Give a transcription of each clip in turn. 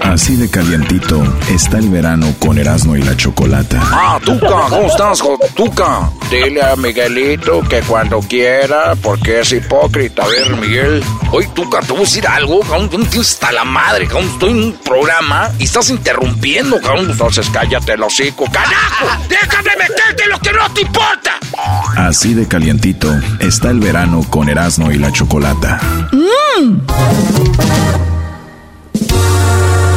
Así de calientito está el verano con Erasmo y la Chocolata. Ah, Tuca, ¿cómo estás, Tuca? Dile a Miguelito que cuando quiera, porque es hipócrita. A ver, Miguel. Oye, Tuca, te voy a decir algo, cabrón. No tienes hasta la madre, cabrón. Estoy en un programa y estás interrumpiendo, cabrón. Entonces cállate el hocico. ¡Carajo! ¡Déjame meterte lo que no te importa! Así de calientito está el verano con Erasmo y la Chocolata. ¡Mmm!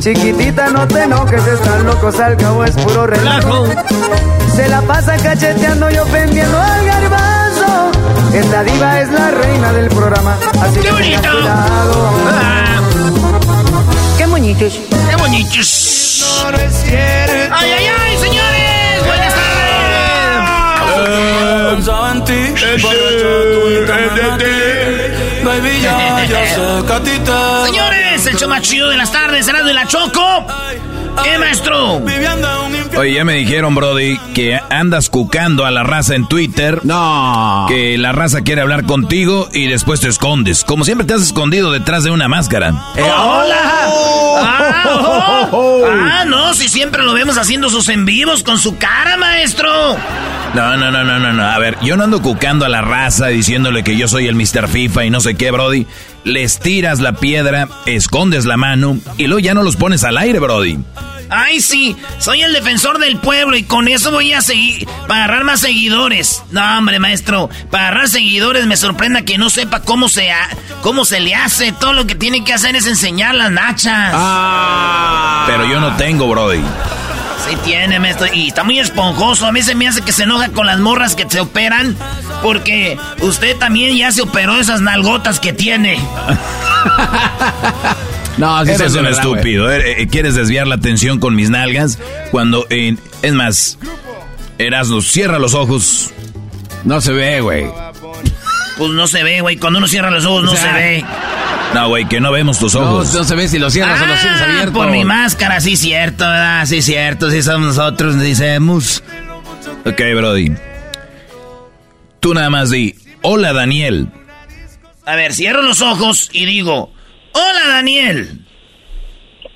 Chiquitita, no te enojes, están locos, al cabo es puro relajo. Se la pasa cacheteando y ofendiendo al garbanzo. Esta diva es la reina del programa, así ¡Qué que bonito! cuidado. Ah. ¡Qué moñitos! ¡Qué bonitos! ¡Ay, ay, ay, señores! ¡Buenas tardes! Señores, el show más chido de las tardes será de la Choco. ¿Qué, maestro? Oye, ya me dijeron, Brody, que andas cucando a la raza en Twitter. No. Que la raza quiere hablar contigo y después te escondes. Como siempre te has escondido detrás de una máscara. Eh, ¡Hola! Ah, oh. ah, no, si siempre lo vemos haciendo sus en vivos con su cara, maestro. No, no, no, no, no, no. A ver, yo no ando cucando a la raza diciéndole que yo soy el Mr. FIFA y no sé qué, Brody. Les tiras la piedra, escondes la mano y luego ya no los pones al aire, Brody. Ay, sí, soy el defensor del pueblo y con eso voy a seguir para agarrar más seguidores. No, hombre, maestro, para agarrar seguidores me sorprenda que no sepa cómo se, ha- cómo se le hace. Todo lo que tiene que hacer es enseñar las nachas. Pero yo no tengo, Brody. Sí tiene, maestro, y está muy esponjoso. A mí se me hace que se enoja con las morras que se operan porque usted también ya se operó esas nalgotas que tiene. No, sí eres un hace, ¿verdad, estúpido. Eh, eh, ¿Quieres desviar la atención con mis nalgas? Cuando, eh, es más, Erasmo, cierra los ojos. No se ve, güey. Pues no se ve, güey. Cuando uno cierra los ojos no O sea, se ve. No, güey, que no vemos tus ojos. No, no se ve si lo cierras o lo tienes Ah, abierto. Por mi máscara, sí cierto, ¿verdad? Sí cierto, sí somos nosotros, decimos. Ok, Brody. Tú nada más di, hola Daniel. A ver, cierro los ojos y digo, hola Daniel.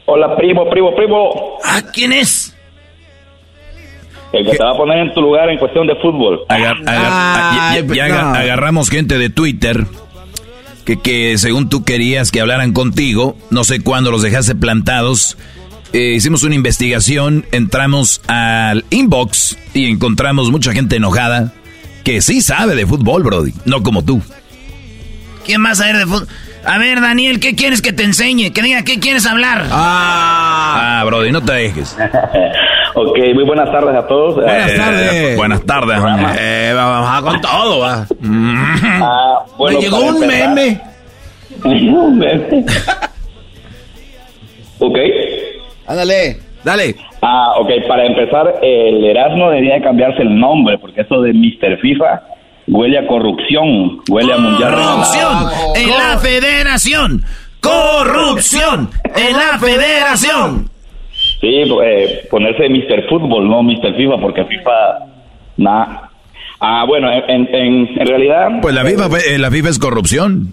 Hola, primo, primo, primo. Ah, ¿quién es? El que te va a poner en tu lugar en cuestión de fútbol. Agar- agar- ah, ya- ya aga- agarramos gente de Twitter que, que según tú querías que hablaran contigo, no sé cuándo los dejaste plantados. Eh, hicimos una investigación, entramos al inbox y encontramos mucha gente enojada que sí sabe de fútbol, Brody, no como tú. ¿Quién más sabe de fútbol? A ver, Daniel, ¿qué quieres que te enseñe? Que diga, ¿qué quieres hablar? Ah, ah Brody, no te dejes. ok, muy buenas tardes a todos. Buenas eh, tardes. buenas tardes, eh, vamos a con todo, va. Ah, bueno, Me llegó un meme. un meme. ok. Ándale, dale. Ah, ok, para empezar, el Erasmo debería cambiarse el nombre, porque eso de Mr. FIFA huele a corrupción, huele a mundial. Corrupción en la federación. Corrupción en la federación. Sí, eh, ponerse Mr. Fútbol, no Mr. FIFA, porque FIFA, nada. Ah, bueno, en, en, realidad... Pues la FIFA, eh, la FIFA es corrupción.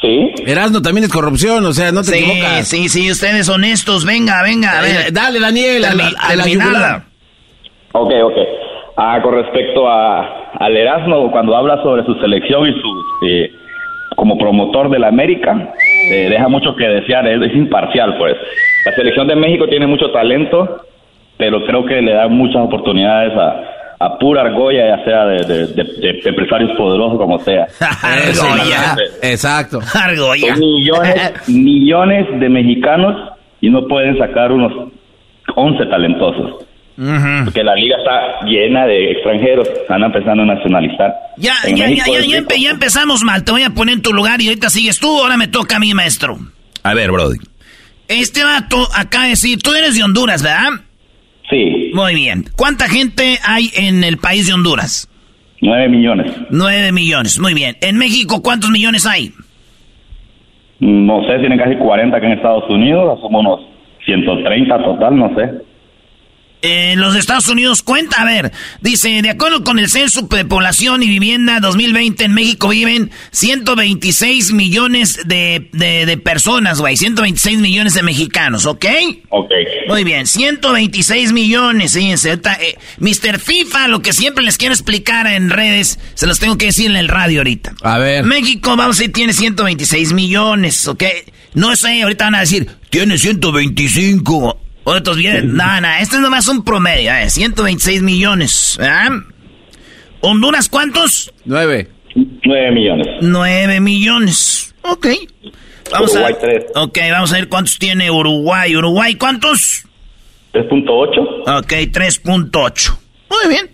Sí. Erasmo también es corrupción, o sea, no te sí, equivocas. Sí, sí, ustedes honestos, venga, venga, a ver. Eh, dale, Daniel, a la, Ok, ok. Ah, con respecto a, al Erasmo, cuando habla sobre su selección y su eh, como promotor de la América, eh, deja mucho que desear, es, imparcial, pues. La selección de México tiene mucho talento, pero creo que le da muchas oportunidades a, a pura argolla, ya sea de, empresarios poderosos como sea. argolla. Exacto. Argolla. millones, millones de mexicanos y no pueden sacar unos 11 talentosos. Porque la liga está llena de extranjeros, están empezando a nacionalizar. Ya, ya, ya, ya, empezamos mal, te voy a poner en tu lugar y ahorita sigues tú, ahora me toca a mí, maestro. A ver, Brody. Este vato acá decir, tú eres de Honduras, ¿verdad? Sí. Muy bien. ¿Cuánta gente hay en el país de Honduras? Nueve millones. Nueve millones, muy bien. ¿En México cuántos millones hay? No sé, tienen casi 40 acá en Estados Unidos, somos unos 130 total, no sé en los Estados Unidos cuenta, a ver, dice, de acuerdo con el Censo de Población y Vivienda 2020, en México viven 126 millones de, de, personas, güey, 126 millones de mexicanos, ¿ok? Ok. Muy bien, 126 millones, fíjense, eh, Mr. FIFA, lo que siempre les quiero explicar en redes, se los tengo que decir en el radio ahorita. A ver. México, vamos a decir, tiene 126 millones, ¿ok? No sé, ahorita van a decir, tiene 125 otros bien, nada, nada, este es nomás un promedio, eh, 126 millones. ¿Honduras cuántos? Nueve. Nueve millones. Nueve millones. Ok. Vamos a ver. Ok, vamos a ver cuántos tiene Uruguay. ¿Uruguay cuántos? 3.8. Ok, 3.8. Muy bien.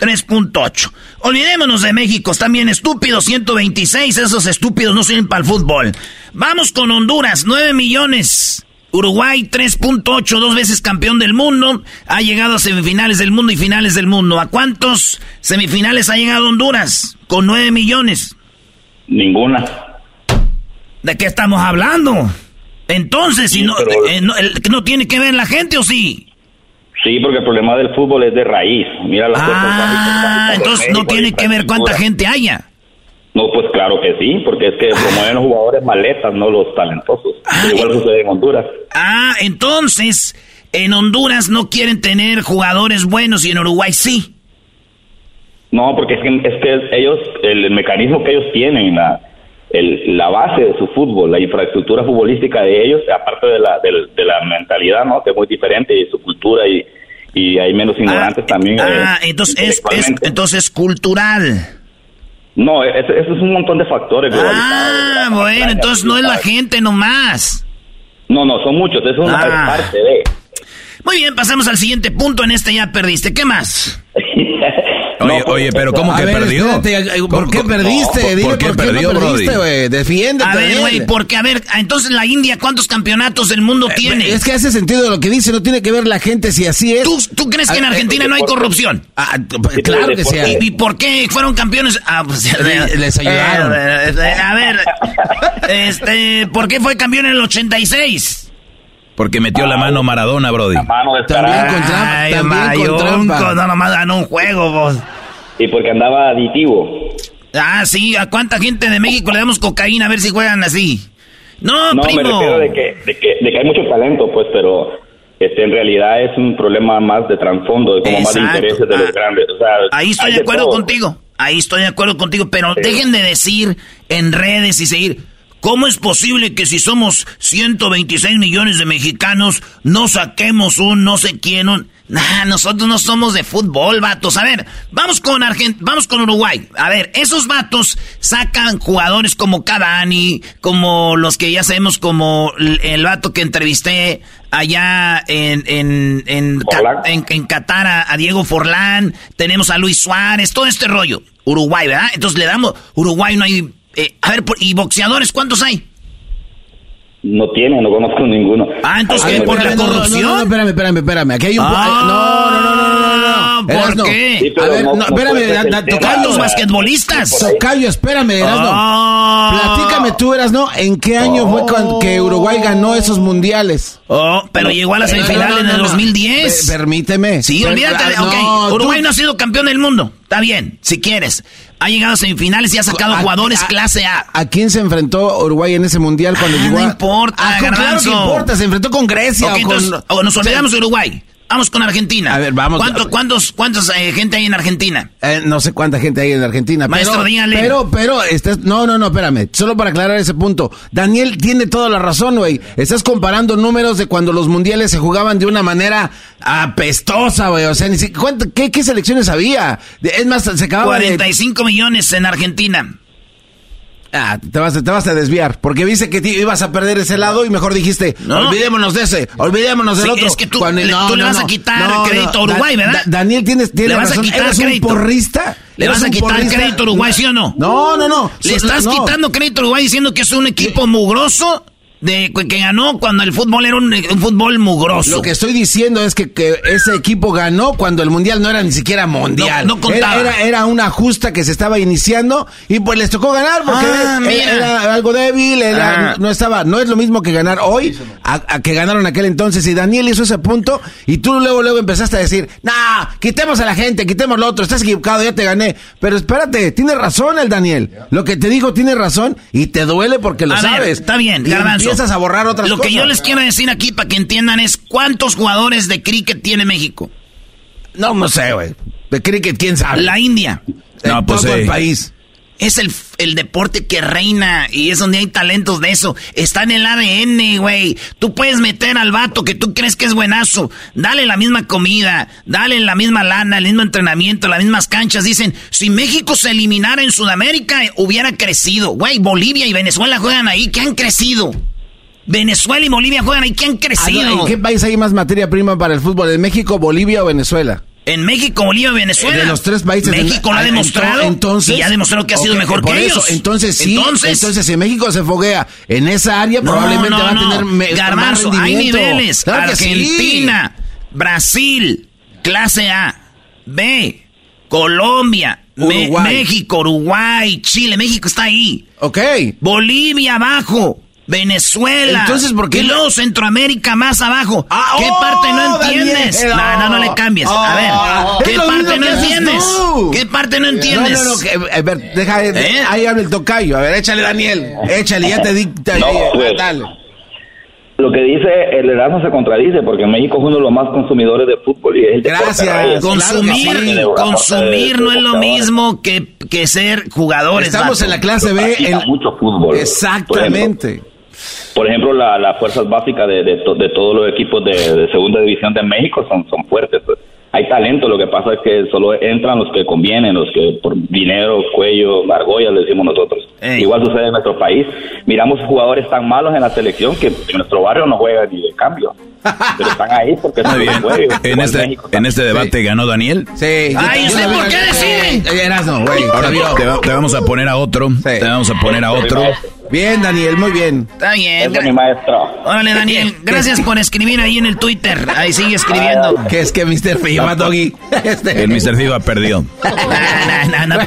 3.8. Olvidémonos de México, están bien estúpidos, 126, esos estúpidos no sirven para el fútbol. Vamos con Honduras, 9 millones. Uruguay 3.8, dos veces campeón del mundo, ha llegado a semifinales del mundo y finales del mundo. ¿A cuántos semifinales ha llegado Honduras? Con 9 millones. Ninguna. ¿De qué estamos hablando? Entonces, si no, eh, no, tiene que ver la gente o sí? Sí, porque el problema del fútbol es de raíz. Mira las ah, entonces no tiene que ver cuánta gente haya. No, pues claro que sí, porque es que promueven los jugadores maletas, no los talentosos. Ah, igual sucede en Honduras. Ah, entonces, en Honduras no quieren tener jugadores buenos y en Uruguay sí. No, porque es que, es que ellos, el mecanismo que ellos tienen, la, el, la base de su fútbol, la infraestructura futbolística de ellos, aparte de la, de, la mentalidad, ¿no? Que es muy diferente y su cultura y, y hay menos ah, ignorantes también. Ah, eh, entonces, es, es, entonces cultural. No, eso, es un montón de factores. Ah, bueno, entonces no es la gente nomás. No, no, son muchos, eso es una ah. parte de... Muy bien, pasamos al siguiente punto. En este ya perdiste. ¿Qué más? Oye, oye, pero ¿cómo que perdió? ¿Por qué perdiste? ¿por, qué perdió, perdiste, güey? Defiéndete. A ver, güey, porque, a ver, entonces la India, ¿cuántos campeonatos del mundo eh, tiene? Es que hace sentido lo que dice, no tiene que ver la gente si así es. ¿Tú, crees que en Argentina no hay corrupción? Ah, pues, claro que sí. ¿Y, por qué fueron campeones? Ah, pues les ayudaron. Eh, eh, a ver, este, ¿por qué fue campeón en el 86? Porque metió la mano Maradona, Brody. La mano de También con trampa. También con trampa. No, nomás ganó un juego, vos. Y porque andaba aditivo. Ah, sí, ¿a cuánta gente de México le damos cocaína a ver si juegan así? No, no primo. me refiero de que, de, que, de que hay mucho talento, pues, pero este, en realidad es un problema más de trasfondo, de como más de intereses de los ah, grandes. O sea, ahí estoy de acuerdo contigo, ahí estoy de acuerdo contigo, pero dejen de decir en redes y seguir, ¿cómo es posible que si somos 126 millones de mexicanos no saquemos un no sé quién? Un... Nah, nosotros no somos de fútbol, vatos. A ver, vamos con Argent vamos con Uruguay. A ver, esos vatos sacan jugadores como Cavani, como los que ya sabemos, como el, vato que entrevisté allá en, en, en, en, Qatar a, Diego Forlán. Tenemos a Luis Suárez, todo este rollo. Uruguay, ¿verdad? Entonces le damos, Uruguay no hay... Eh, a ver, ¿y boxeadores cuántos hay? No tiene, no conozco ninguno. Ah, entonces, ¿qué? ¿Por la corrupción? No, no, espérame, espérame, espérame. Aquí hay un... Ah, no, no, no, no, no, no. ¿Por qué? a ver, no, espérame, tocayo. los basquetbolistas. Tocayo, espérame, Erasno. Ah. Platícame tú, Erasno, ¿en qué año fue cuando que Uruguay ganó esos mundiales? Oh, pero llegó a la semifinal en el 2010. Permíteme. Sí, olvídate. ok, Uruguay no ha sido campeón del mundo. Está bien, si quieres. Ha llegado a semifinales y ha sacado jugadores clase A. ¿A quién se enfrentó Uruguay en ese mundial cuando ah, llegó? No importa, ah, Claro que importa, se enfrentó con Grecia. o con... nos olvidamos de Uruguay. Vamos con Argentina. A ver, vamos. ¿Cuánto, ¿Cuántos, cuántos eh, gente hay en Argentina? Eh, no sé cuánta gente hay en Argentina. Maestro, pero, dígale. Pero, pero, estás, no, no, no, espérame. Solo para aclarar ese punto. Daniel tiene toda la razón, güey. Estás comparando números de cuando los mundiales se jugaban de una manera apestosa, güey. O sea, ni siquiera, ¿qué, ¿qué selecciones había? Es más, se acababa 45 millones en Argentina. Ah, te vas, te vas a desviar, porque viste que ibas a perder ese lado y mejor dijiste, olvidémonos de ese, olvidémonos del otro. Es que tú, le, vas a quitar crédito a Uruguay, ¿verdad? Daniel, tienes, tienes ¿Le vas razón. a quitar ¿Eres crédito? un porrista? ¿Le vas a quitar crédito a Uruguay, sí o no? No, no, no. ¿Le estás quitando crédito a Uruguay diciendo que es un equipo mugroso? De que ganó cuando el fútbol era un, fútbol mugroso. Lo que estoy diciendo es que, que, ese equipo ganó cuando el mundial no era ni siquiera mundial. No, contaba. Era, era, una justa que se estaba iniciando y pues les tocó ganar porque ah, era, algo débil, ah. no estaba, no es lo mismo que ganar hoy a, que ganaron aquel entonces. Y Daniel hizo ese punto y tú luego luego empezaste a decir, nah, quitemos a la gente, quitemos lo otro, estás equivocado, ya te gané. Pero espérate, tiene razón el Daniel. Lo que te digo tiene razón y te duele porque lo sabes. está bien, a borrar otras Lo que yo les quiero decir aquí para que entiendan es cuántos jugadores de cricket tiene México. No, no sé, güey. De cricket, ¿quién sabe? La India. No, pues todo el país. Es el, el, deporte que reina y es donde hay talentos de eso. Está en el ADN, güey. Tú puedes meter al vato que tú crees que es buenazo. Dale la misma comida, dale la misma lana, el mismo entrenamiento, las mismas canchas. Dicen, si México se eliminara en Sudamérica, hubiera crecido. Güey, Bolivia y Venezuela juegan ahí, ¿qué han crecido? Venezuela y Bolivia juegan ahí. ¿Qué han crecido? ¿En qué país hay más materia prima para el fútbol? ¿En México, Bolivia o Venezuela? En México, Bolivia, Venezuela. De los tres países. México lo ha demostrado. Entonces, y ha demostrado que ha sido mejor que ellos. Entonces, sí. Entonces, si México se foguea en esa área, probablemente va a tener Garbanzo, hay niveles. Argentina, Brasil, clase A, B, Colombia, México, Uruguay, Chile. México está ahí. Ok. Bolivia abajo. Venezuela. Entonces, ¿por qué? Y luego Centroamérica más abajo. Ah, ¿Qué parte no oh, entiendes? no, no, no le cambies. a ver, oh. ¿qué parte no entiendes? ¿Qué parte no entiendes? No, no, no. a ver, deja. ¿Eh? Ahí habla el tocayo. A ver, échale, Daniel. Échale, ya te dicta. No, pues, dale. Lo que dice el Erasmo se contradice porque México es uno de los más consumidores de fútbol y es el Gracias. Consumir, consumir no es lo mismo que, que ser jugadores. Estamos en la clase B. En... mucho fútbol. Exactamente. Por ejemplo, las fuerzas básicas de, de, todos los equipos de, segunda división de México son, son fuertes. Pues. Hay talento, lo que pasa es que solo entran los que convienen, los que por dinero, cuello, argollas, le decimos nosotros. Igual sucede en nuestro país. Miramos jugadores tan malos en la selección que en nuestro barrio no juegan ni de cambio. Pero están ahí porque Muy bien. En este, en este debate ganó Daniel. Sí. Ay, ¿usted por qué decide? Ahora te, te, vamos a poner a otro. Te vamos a poner a otro. Bien, Daniel, muy bien. Está bien. Es mi maestro. Órale, Daniel, gracias por escribir ahí en el Twitter. Ahí sigue escribiendo. ¿Qué es que Mr. FIBA, Doggy? Este. El Mr. FIBA perdió. no, no, no,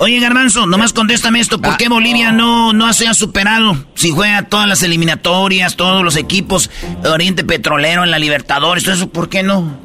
Oye, Garbanzo, nomás contéstame esto. ¿Por qué Bolivia no, no se ha superado? Si juega todas las eliminatorias, todos los equipos, Oriente Petrolero en la Libertadores, eso, ¿por qué no?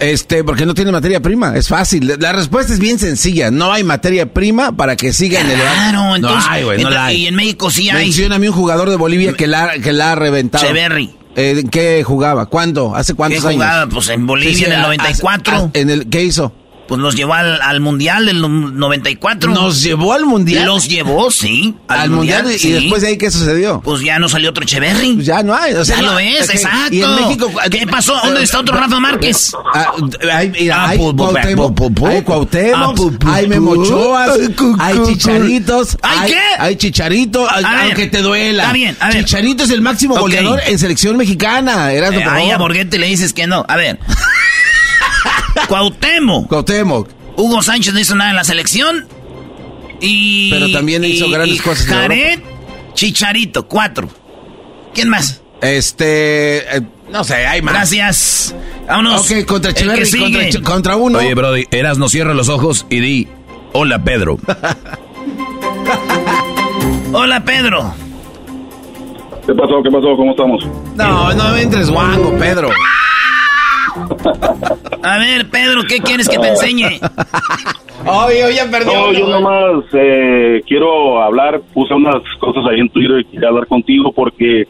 Este, porque no tiene materia prima, es fácil. La respuesta es bien sencilla, no hay materia prima para que siga en el Claro, entonces, no hay, güey, no la hay. Y en México sí hay. Mencióname un jugador de Bolivia que la, que la ha reventado. Cheverry. Eh, ¿Qué jugaba? ¿Cuándo? ¿Hace cuántos ¿Qué años? jugaba? Pues en Bolivia en el 94. en el, ¿Qué hizo? Pues los llevó al, Mundial del 94. ¿Nos llevó al Mundial? Los llevó, sí. Al, Mundial, y después de ahí, ¿qué sucedió? Pues ya no salió otro Echeverry. Pues ya no hay. O sea, ya lo ves, exacto. ¿Y en México? ¿Qué pasó? ¿Dónde está otro Rafa Márquez? Ah, hay, mira, hay, Cuauhtémoc, hay Cuauhtémoc, hay Memochoas, hay Chicharitos. ¿Hay qué? Hay Chicharito, aunque te duela. Está bien, a ver. Chicharito es el máximo goleador en selección mexicana. Eras eh, ahí a Borghetti le dices que no. A ver. Cuauhtémoc. Cuauhtémoc. Hugo Sánchez no hizo nada en la selección. Y. Pero también hizo grandes cosas. Jared, Chicharito, cuatro. ¿Quién más? Este. Eh, no sé, hay más. Gracias. Vámonos. Ok, contra Echeverry, contra, contra, uno. Oye, Brody, Eras no cierra los ojos y di: Hola, Pedro. Hola, Pedro. ¿Qué pasó? ¿Qué pasó? ¿Cómo estamos? No, no me entres guango, Pedro. A ver, Pedro, ¿qué quieres que te enseñe? Oye, ya perdió. No, yo nomás eh, quiero hablar, puse unas cosas ahí en Twitter y quería hablar contigo porque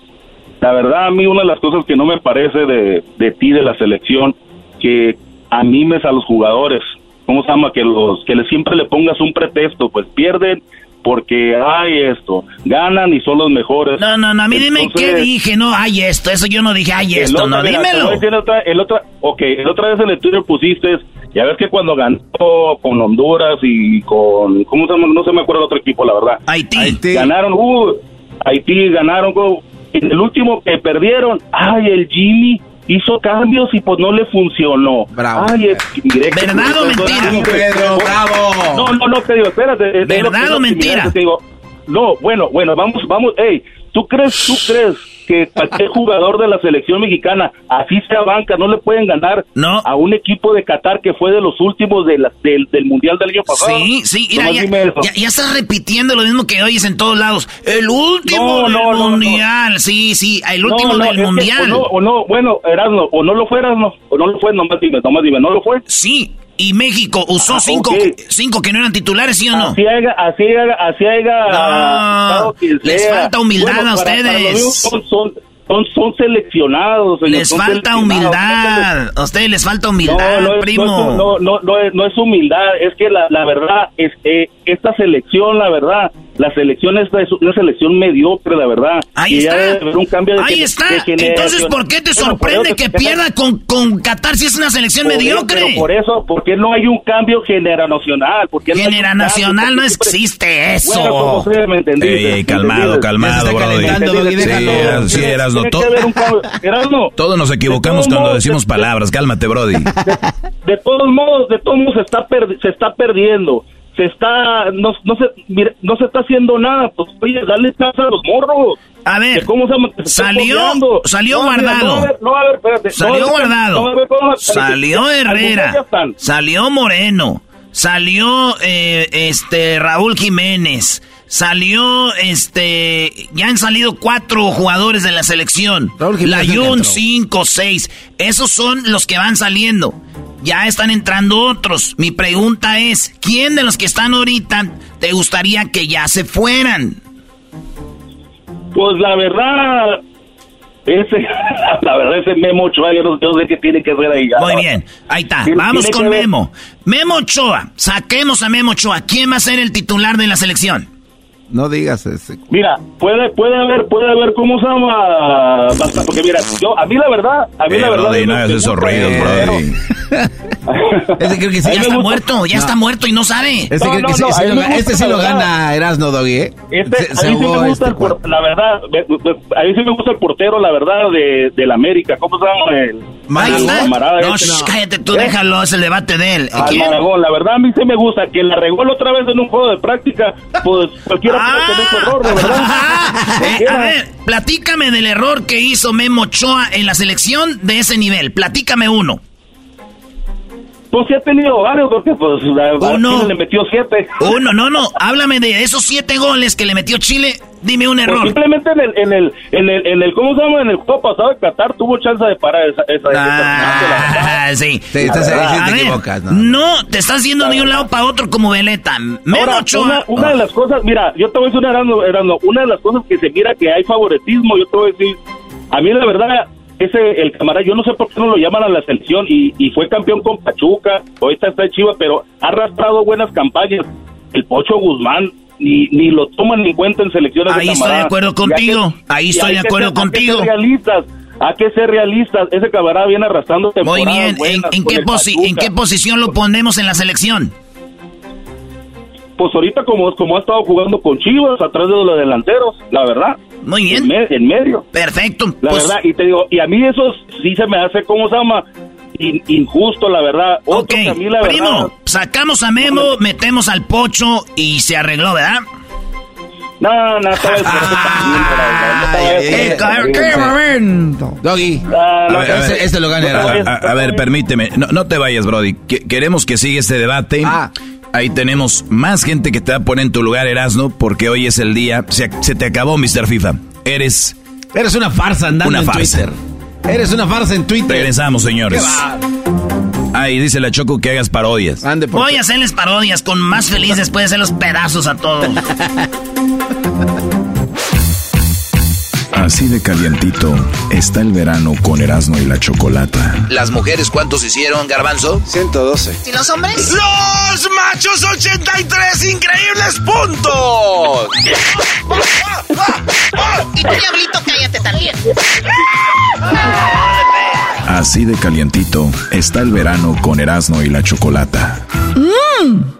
la verdad a mí una de las cosas que no me parece de, de ti, de la selección, que animes a los jugadores. ¿Cómo se llama? Que, los, que siempre le pongas un pretexto, pues pierden porque hay esto, ganan y son los mejores. No, no, no, a mí dime qué dije, no hay esto, eso yo no dije hay esto, no, dímelo. El otra, el otra, ok, el otra vez en el Twitter pusiste, ya ves que cuando ganó con Honduras y con, ¿cómo se llama? No se me acuerdo otro equipo, la verdad. Haití. Ganaron, uh, Haití ganaron, en el último que perdieron, ay, el Jimmy hizo cambios y pues no le funcionó. Bravo. Ay, es ¿Verdad o mentira? Pedro, bravo. No, no, no, te digo, espérate. ¿Verdad o mentira? digo, no, bueno, bueno, vamos, vamos, hey, ¿tú crees, tú crees que cualquier jugador de la selección mexicana, así sea banca, no le pueden ganar a un equipo de Qatar que fue de los últimos de del, Mundial del año pasado. Sí, sí, mira, ya, ya, estás repitiendo lo mismo que oyes en todos lados. El último del Mundial, sí, sí, el último del Mundial. o, no, bueno, Erasmo, o no lo fue Erasmo, o no lo fue, nomás dime, nomás dime, ¿no lo fue? Sí, y México usó ah, cinco, cinco que no eran titulares, ¿sí o no? Así haya, así haya, así haya. les falta humildad a ustedes. son, son, son, son seleccionados. Les falta humildad. A ustedes les falta humildad, no, no primo. No, no, no, es, no, es, humildad. Es que la, la verdad, es que esta selección, la verdad, la selección esta es una selección mediocre, la verdad. Ahí está. Ahí está. Entonces, ¿por qué te sorprende que pierda con, con Qatar si es una selección mediocre? Pero por eso, porque no hay un cambio generacional. Porque generacional no, existe eso. Bueno, como ustedes me entendiste. calmado, calmado, bro. Sí, eras, no, Todos nos equivocamos cuando decimos palabras. Cálmate, Brody. De, todos modos, de todos modos se está, se está perdiendo. Se está no, no se no se está haciendo nada pues oye dale chance a los morros. A ver ¿cómo se, salió salió guardado. salió guardado. salió Herrera. salió Moreno. Salió eh, este Raúl Jiménez salió este ya han salido cuatro jugadores de la selección la Jun cinco seis esos son los que van saliendo ya están entrando otros. Mi pregunta es, ¿quién de los que están ahorita te gustaría que ya se fueran? Pues la verdad, ese, la verdad, ese Memo Ochoa, yo no, sé qué tiene que ver ahí. Muy bien, ahí está. Vamos con Memo. Memo Ochoa, saquemos a Memo Ochoa. ¿Quién va a ser el titular de la selección? No digas ese. Mira, puede puede haber puede haber cómo se llama porque mira, yo a mí la verdad, a mí la verdad no hagas esos ruidos, bro. ese creo que sí, ya está muerto, ya está muerto y no sabe. Este creo que sí, lo, este sí lo gana Erasno Doggy, ¿eh? Este, a mí sí me gusta el, este la verdad, a mí sí me gusta el portero, la verdad de del América, ¿cómo se llama el camarada No, este, cállate tú, ¿Eh? déjalo, es el debate de él. ¿Quién? la verdad a mí sí me gusta que la regó otra vez en un juego de práctica, pues cualquiera eh, a ver, platícame del error que hizo Memo Ochoa en la selección de ese nivel. Platícame uno. Pues sí ha tenido varios, porque pues Uno. le metió siete. Uno, no, no. Háblame de esos siete goles que le metió Chile. Dime un pues error. simplemente en el, en el, en el, en el, ¿cómo se llama? En el juego pasado de Qatar tuvo chance de parar esa, esa, ah, sí. Te, estás, te equivocas, ¿no? no, te estás yendo de un lado para otro como veleta. Menos una, una de las cosas, mira, yo te voy a decir una, una de las cosas que se mira que hay favoritismo, yo te voy a decir, a mí la verdad, ese, el camarada, yo no sé por qué no lo llaman a la selección y, y fue campeón con Pachuca, ahorita está en Chivas, pero ha arrastrado buenas campañas. El Pocho Guzmán, ni, ni lo toman en cuenta en selecciones. Ahí estoy de acuerdo contigo, ahí estoy de acuerdo contigo. Hay que ser realistas, hay que ser realistas. Ese camarada viene arrastrando Muy bien, ¿en, qué ¿en qué posición lo ponemos en la selección? Pues ahorita como, como ha estado jugando con Chivas, atrás de los delanteros, la verdad. Muy bien. En, medio. Perfecto. La pues verdad, y te digo, y a mí eso sí se me hace, ¿cómo se llama? injusto, la verdad. ok, primo, sacamos a Memo, metemos al Pocho y se arregló, ¿verdad? No, no, ¡Qué momento! Doggy. este lo gana. A, ver, permíteme. No, no te vayas, Brody. queremos que siga este debate. Ah. Ahí tenemos más gente que te va a poner en tu lugar, Erasno, porque hoy es el día. Se, se te acabó, Mr. FIFA. Eres. Eres una farsa andando una en farsa. Twitter. Eres una farsa en Twitter. Regresamos, señores. Ahí dice la Choco que hagas parodias. Voy a hacerles parodias con más feliz después de hacer los pedazos a todos. Así de calientito está el verano con Erasmo y la Chocolata. ¿Las mujeres cuántos hicieron, Garbanzo? 112. ¿Y los hombres? ¡Los machos 83 increíbles puntos! y tú, diablito, cállate también. Así de calientito está el verano con Erasmo y la Chocolata. ¡Mmm!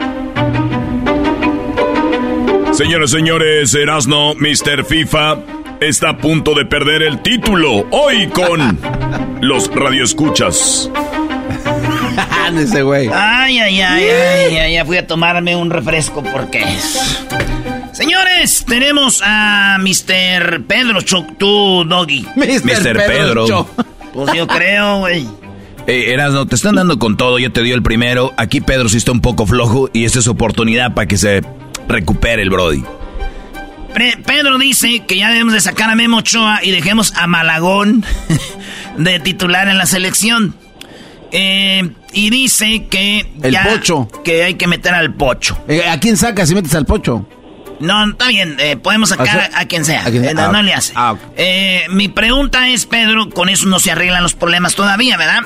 Señores, señores, Erasno, Mr. FIFA está a punto de perder el título hoy con los radioescuchas. Ese güey. Ay, ay, ay, ay, ay, ya fui a tomarme un refresco porque. Señores, tenemos a Mr. Pedro Choctú Doggy. Mr. Pedro. Pues yo creo, güey. Eh, Erasno, te están dando con todo, yo te dio el primero. Aquí Pedro sí está un poco flojo y esta es oportunidad para que se recupere el Brody. Pedro dice que ya debemos de sacar a Memo Ochoa y dejemos a Malagón de titular en la selección. Eh, y dice que el pocho que hay que meter al pocho. Eh, ¿A quién sacas si metes al pocho? No, está bien, eh, podemos sacar a, quien sea. no, ah, le hace. Ah, mi pregunta es, Pedro, con eso no se arreglan los problemas todavía, ¿verdad?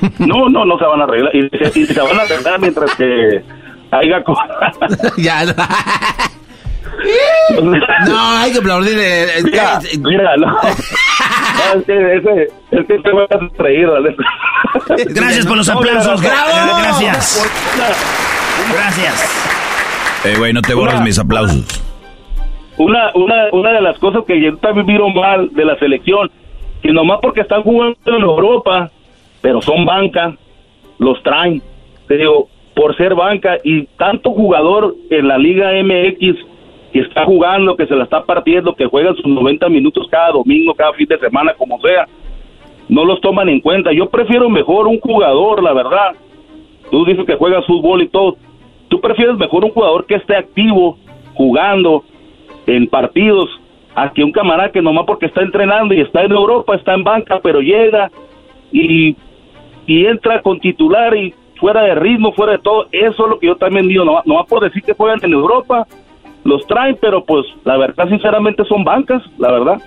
No, no, no se van a arreglar. y se van a arreglar mientras que ya. no, hay que aplaudirle. Mira, mira, no. es que ese, es que te voy a reír, Gracias por los aplausos. Gracias. Gracias. Eh, güey, no te borres mis aplausos. Una, una, una de las cosas que yo también vieron mal de la selección, que nomás porque están jugando en Europa, pero son banca, los traen. Te digo, por ser banca y tanto jugador en la Liga MX que está jugando, que se la está partiendo, que juega sus 90 minutos cada domingo, cada fin de semana, como sea, no los toman en cuenta. Yo prefiero mejor un jugador, la verdad. Tú dices que juegas fútbol y todo. Tú prefieres mejor un jugador que esté activo, jugando en partidos, a que un camarada que nomás porque está entrenando y está en Europa, está en banca, pero llega y, y entra con titular y fuera de ritmo, fuera de todo. Eso es lo que yo también digo, no nomás por decir que juegan en Europa, los traen, pero pues la verdad, sinceramente, son bancas, la verdad.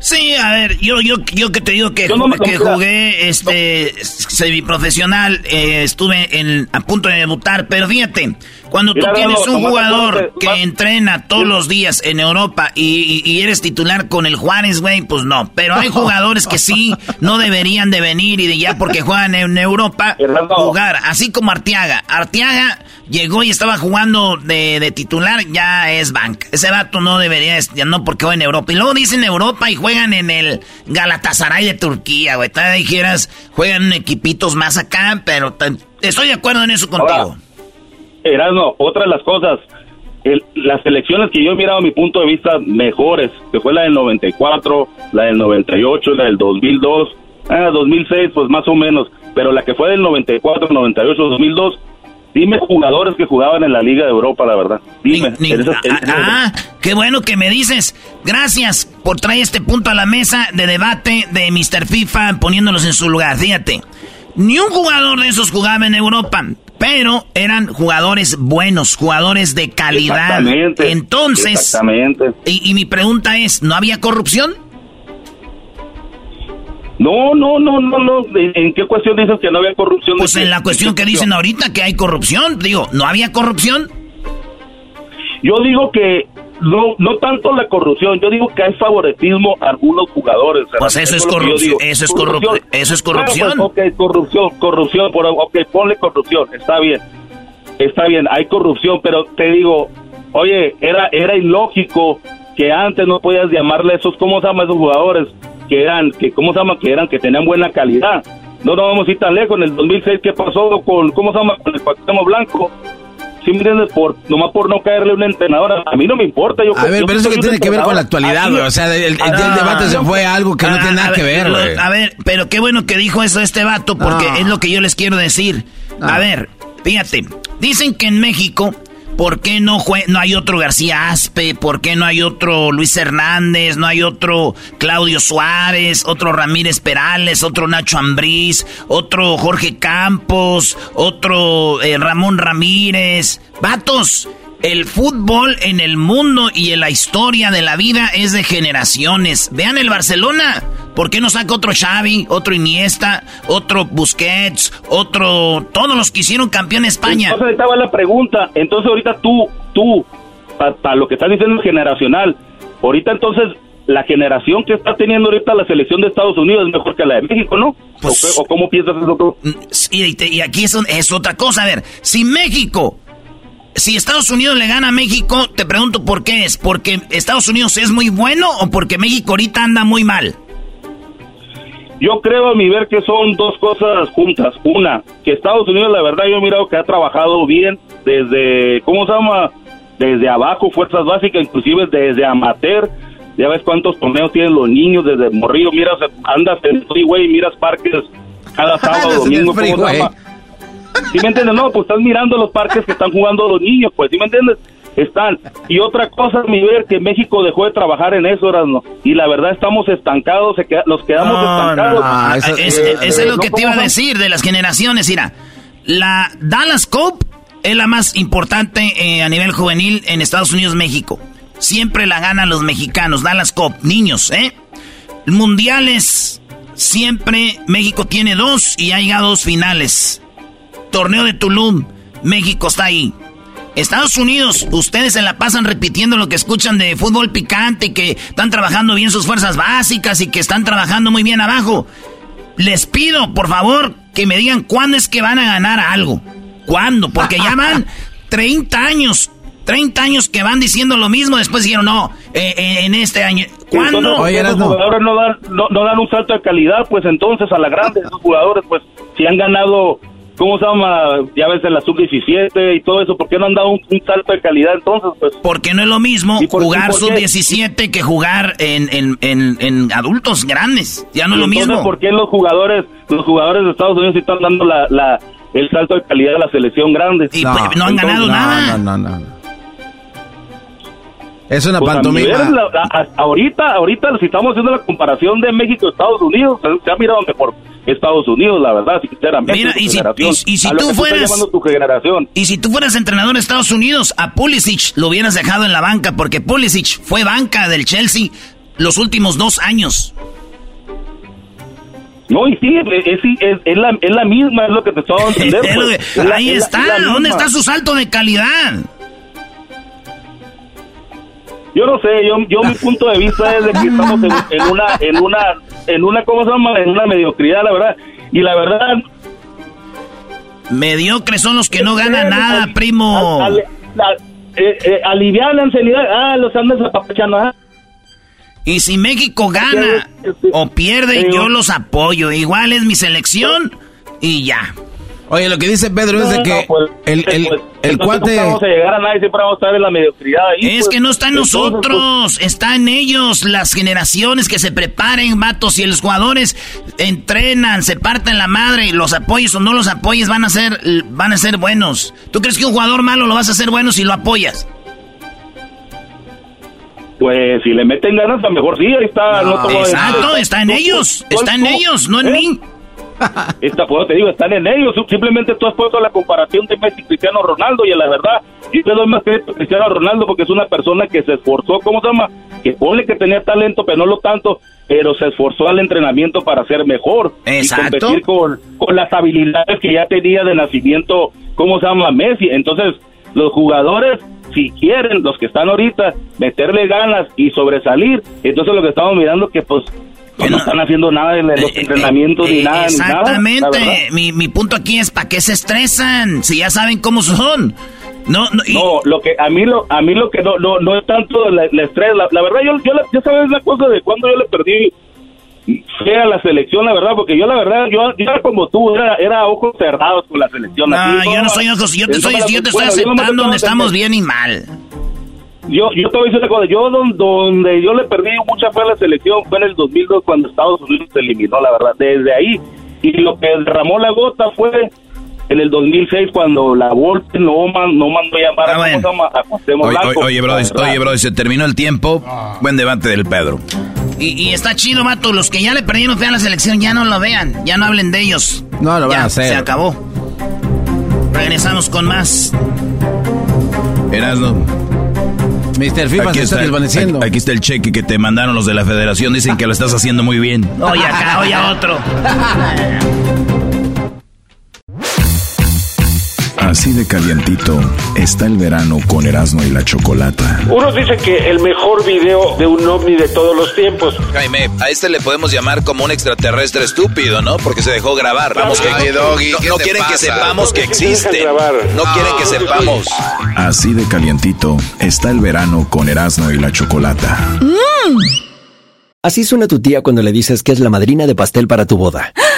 Sí, a ver, yo, yo, yo que te digo que, que jugué este semiprofesional, eh, estuve en, a punto de debutar, pero fíjate, cuando tú tienes un jugador que entrena todos los días en Europa y, eres titular con el Juárez, güey, pues no. Pero hay jugadores que sí no deberían de venir y de ya porque juegan en Europa jugar. Así como Arteaga. Arteaga llegó y estaba jugando de, titular, ya es bank. Ese vato no debería, ya no porque juega en Europa. Y luego dicen Europa y juegan en el Galatasaray de Turquía, güey. Todavía dijeras, juegan equipitos más acá, pero estoy de acuerdo en eso contigo. Erasmo, otra de las cosas, las elecciones que yo he mirado a mi punto de vista mejores, que fue la del 94, la del 98, la del 2002, ah, 2006, pues más o menos, pero la que fue del 94, 98, 2002, dime jugadores que jugaban en la Liga de Europa, la verdad. Dime. ah, ah, qué bueno que me dices. Gracias por traer este punto a la mesa de debate de Mr. FIFA poniéndolos en su lugar. Fíjate, ni un jugador de esos jugaba en Europa. Pero eran jugadores buenos, jugadores de calidad. Exactamente. Entonces, exactamente. Y, mi pregunta es, ¿no había corrupción? No, no, no, no, no. ¿En qué cuestión dices que no había corrupción? Pues en la cuestión que dicen ahorita que hay corrupción. Digo, ¿no había corrupción? Yo digo que no, no tanto la corrupción, yo digo que hay favoritismo a algunos jugadores. Pues eso, es, corrupción, eso es corrupción. Eso es corrupción. ok, corrupción, corrupción, ok, ponle corrupción, está bien. Está bien, hay corrupción, pero te digo, oye, era era ilógico que antes no podías llamarle esos, ¿cómo se llaman esos jugadores? Que eran, que ¿cómo se llama? Que eran, que tenían buena calidad. No nos vamos a ir tan lejos. En el 2006, ¿qué pasó con, ¿cómo se llama? Con el Cuauhtémoc Blanco ¿sí me entiendes? Por, nomás por no caerle una entrenadora. A mí no me importa. Yo, a ver, pero eso que tiene que ver con la actualidad, güey. O sea, el, debate se fue algo que no tiene nada que ver, güey. A ver, pero qué bueno que dijo eso este vato, porque es lo que yo les quiero decir. A ver, fíjate, dicen que en México ¿Por qué no, no hay otro García Aspe? ¿Por qué no hay otro Luis Hernández? ¿No hay otro Claudio Suárez? ¿Otro Ramírez Perales? ¿Otro Nacho Ambriz? ¿Otro Jorge Campos? ¿Otro eh, Ramón Ramírez? Vatos, el fútbol en el mundo y en la historia de la vida es de generaciones. Vean el Barcelona. ¿Por qué no saca otro Xavi, otro Iniesta, otro Busquets, otro... Todos los que hicieron campeón España? Entonces estaba la pregunta. Entonces ahorita tú, tú, para lo que estás diciendo es generacional. Ahorita entonces la generación que está teniendo ahorita la selección de Estados Unidos es mejor que la de México, ¿no? ¿O, pues cómo piensas eso Y, y aquí es, es, otra cosa, a ver, si México si Estados Unidos le gana a México, te pregunto por qué es. ¿Porque Estados Unidos es muy bueno o porque México ahorita anda muy mal? Yo creo a mi ver que son dos cosas juntas. Una, que Estados Unidos, la verdad, yo he mirado que ha trabajado bien desde, ¿cómo se llama? Desde abajo, fuerzas básicas, inclusive desde amateur. Ya ves cuántos torneos tienen los niños desde morrido. Miras, andas en freeway, miras parques cada sábado, domingo, ¿cómo se llama? ¿Sí me entiendes? No, pues estás mirando los parques que están jugando los niños, pues, ¿sí me entiendes? Están. Y otra cosa, mi ver, que México dejó de trabajar en eso, ¿no? Y la verdad estamos estancados, se nos quedamos estancados. No, eso, es, lo que te iba a decir de las generaciones, mira. La Dallas Cup es la más importante eh, a nivel juvenil en Estados Unidos, México. Siempre la ganan los mexicanos, Dallas Cup, niños, ¿eh? Mundiales, siempre México tiene dos y ha llegado dos finales. Torneo de Tulum, México está ahí. Estados Unidos, ustedes se la pasan repitiendo lo que escuchan de fútbol picante, que están trabajando bien sus fuerzas básicas y que están trabajando muy bien abajo. Les pido, por favor, que me digan cuándo es que van a ganar algo. ¿Cuándo? Porque ya van 30 años 30 años que van diciendo lo mismo, después dijeron, no, eh, eh, en este año. ¿Cuándo? los jugadores no dan, no, dan un salto de calidad, pues entonces a la grande, esos jugadores, pues si han ganado ¿cómo se llama? Ya ves en la sub-17 y todo eso, ¿por qué no han dado un, salto de calidad entonces? Pues? Porque no es lo mismo jugar sub-17 que jugar en, en, en, adultos grandes, ya no es lo mismo. ¿por qué los jugadores, los jugadores de Estados Unidos están dando la, la, el salto de calidad a la selección grande? Y no, pues, no han ganado nada. No, no, no. Es una pues pantomima. ahorita, ahorita, si estamos haciendo la comparación de México Estados Unidos, se ha mirado mejor Estados Unidos, la verdad, sinceramente. Mira, y si, y, si tú fueras. Y si tú fueras entrenador de Estados Unidos, a Pulisic lo hubieras dejado en la banca, porque Pulisic fue banca del Chelsea los últimos dos años. No, y sí, es, es, la, es la misma, es lo que te estaba. Pues. Ahí está, ¿dónde está su salto de calidad? Yo no sé, yo, yo mi punto de vista es de que estamos en, una, en una, en una, ¿cómo se llama? En una mediocridad, la verdad. Y la verdad... Mediocres son los que no ganan nada, primo. eh, eh, ah, los andan apapachando, ¿ah? Y si México gana o pierde, yo los apoyo. Igual es mi selección y ya. Oye, lo que dice Pedro es de que pues, el, el, pues, el cuate... No vamos a llegar a nadie, siempre vamos a estar en la mediocridad ahí. Es pues. que no está en nosotros, está en ellos, las generaciones que se preparen, vatos, y los jugadores entrenan, se parten la madre, y los apoyes o no los apoyes van a ser, van a ser buenos. ¿Tú crees que un jugador malo lo vas a hacer bueno si lo apoyas? Pues si le meten ganas, a lo mejor sí, ahí está. No, exacto, está en ellos, está en ellos, no en ¿Eh? mí. Esta, pues te digo, están en ellos. Simplemente tú has puesto la comparación de Messi y Cristiano Ronaldo y la verdad, yo te doy más crédito a Cristiano Ronaldo porque es una persona que se esforzó, ¿cómo se llama? Que pone que tenía talento, pero no lo tanto, pero se esforzó al entrenamiento para ser mejor Exacto. y competir con, con las habilidades que ya tenía de nacimiento, ¿cómo se llama? Messi. Entonces, los jugadores si quieren los que están ahorita meterle ganas y sobresalir, entonces lo que estamos mirando que pues no, están haciendo nada de los eh, eh, entrenamientos ni nada. Exactamente. mi, mi punto aquí es para qué se estresan si ya saben cómo son. No, no, no, lo que a mí lo a mí lo que no no, no es tanto el estrés. La, verdad yo yo ya sabes la cosa de cuando yo le perdí fue a la selección, la verdad, porque yo la verdad, yo, era como tú, era, era ojos cerrados con la selección. No, yo no soy ojos, yo te, soy, yo te estoy aceptando donde estamos bien y mal yo, yo te voy a decir una cosa, yo donde, yo le perdí mucha fe a la selección fue en el 2002 cuando Estados Unidos se eliminó, la verdad, desde ahí. Y lo que derramó la gota fue en el 2006 cuando la Volpe no, no mandó llamar ah, a, oye, oye, bro, oye, bro, se terminó el tiempo. Buen debate del Pedro. Y, está chido, Mato. Los que ya le perdieron fe a la selección, ya no lo vean. Ya no hablen de ellos. No lo van a hacer. Se acabó. Regresamos con más. Erasno. Mr. FIFA aquí se está, desvaneciendo. Aquí, está el cheque que te mandaron los de la federación. Dicen que lo estás haciendo muy bien. Oye acá, oye a otro. Así de calientito está el verano con Erasmo y la Chocolata. Unos dicen que el mejor video de un ovni de todos los tiempos. Jaime, a este le podemos llamar como un extraterrestre estúpido, ¿no? Porque se dejó grabar. Vamos, que no, quieren que sepamos que existe. No quieren que sepamos. Así de calientito está el verano con Erasmo y la Chocolata. Mm. Así suena tu tía cuando le dices que es la madrina de pastel para tu boda.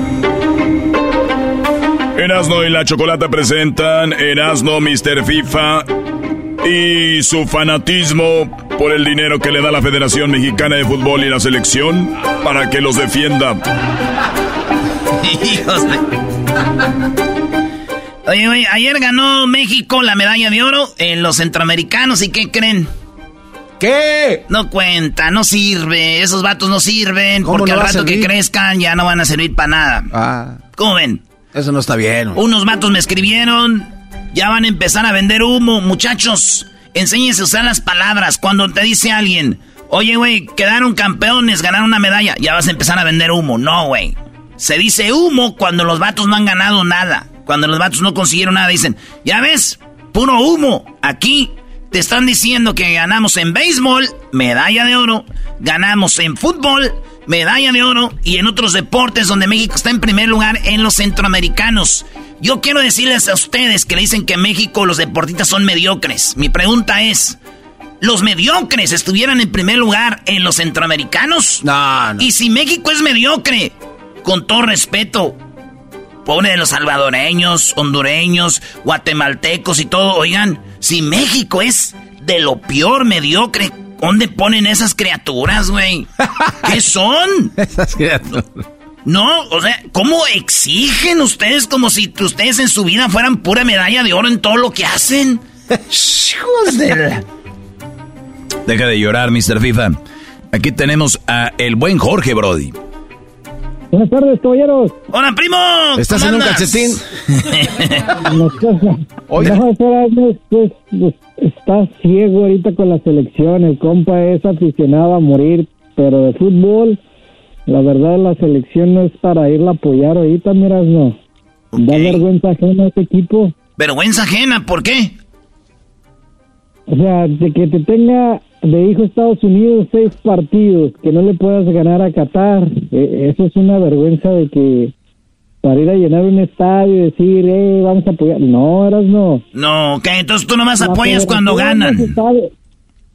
Erasno y la Chocolata presentan Erasno Mr. FIFA y su fanatismo por el dinero que le da la Federación Mexicana de Fútbol y la selección para que los defienda. Oye, oye, ayer ganó México la medalla de oro en los centroamericanos y ¿qué creen? ¿Qué? No cuenta, no sirve. Esos vatos no sirven porque al rato que crezcan ya no van a servir para nada. Ah. ¿Cómo ven? Eso no está bien. Unos vatos me escribieron, ya van a empezar a vender humo. Muchachos, enséñense a usar las palabras. Cuando te dice alguien, oye, güey, quedaron campeones, ganaron una medalla, ya vas a empezar a vender humo. No, güey. Se dice humo cuando los vatos no han ganado nada. Cuando los vatos no consiguieron nada, dicen, ya ves, puro humo. Aquí te están diciendo que ganamos en béisbol, medalla de oro, ganamos en fútbol, medalla de oro, y en otros deportes donde México está en primer lugar en los centroamericanos. Yo quiero decirles a ustedes que le dicen que en México los deportistas son mediocres. Mi pregunta es, ¿los mediocres estuvieran en primer lugar en los centroamericanos? No, no. Y si México es mediocre, con todo respeto, pobre de los salvadoreños, hondureños, guatemaltecos y todo, oigan, si México es de lo peor mediocre, ¿dónde ponen esas criaturas, güey? ¿Qué son? esas criaturas. No, o sea, ¿cómo exigen ustedes como si ustedes en su vida fueran pura medalla de oro en todo lo que hacen? Hijos de Deja de llorar, Mr. FIFA. Aquí tenemos a el buen Jorge Brody. Buenas tardes, caballeros. Hola, primo. ¿Estás en un calcetín? Oye. pues, pues, está ciego ahorita con la selección. El compa es aficionado a morir, pero de fútbol, la verdad, la selección no es para irla a apoyar ahorita, miras, no. Da vergüenza ajena a este equipo. ¿Vergüenza ajena? ¿Por qué? O sea, de que te tenga de hijo Estados Unidos seis partidos, que no le puedas ganar a Qatar, eh, eso es una vergüenza de que para ir a llenar un estadio y decir, eh, vamos a apoyar. No, eras no. No, que entonces tú nomás apoyas cuando ganan.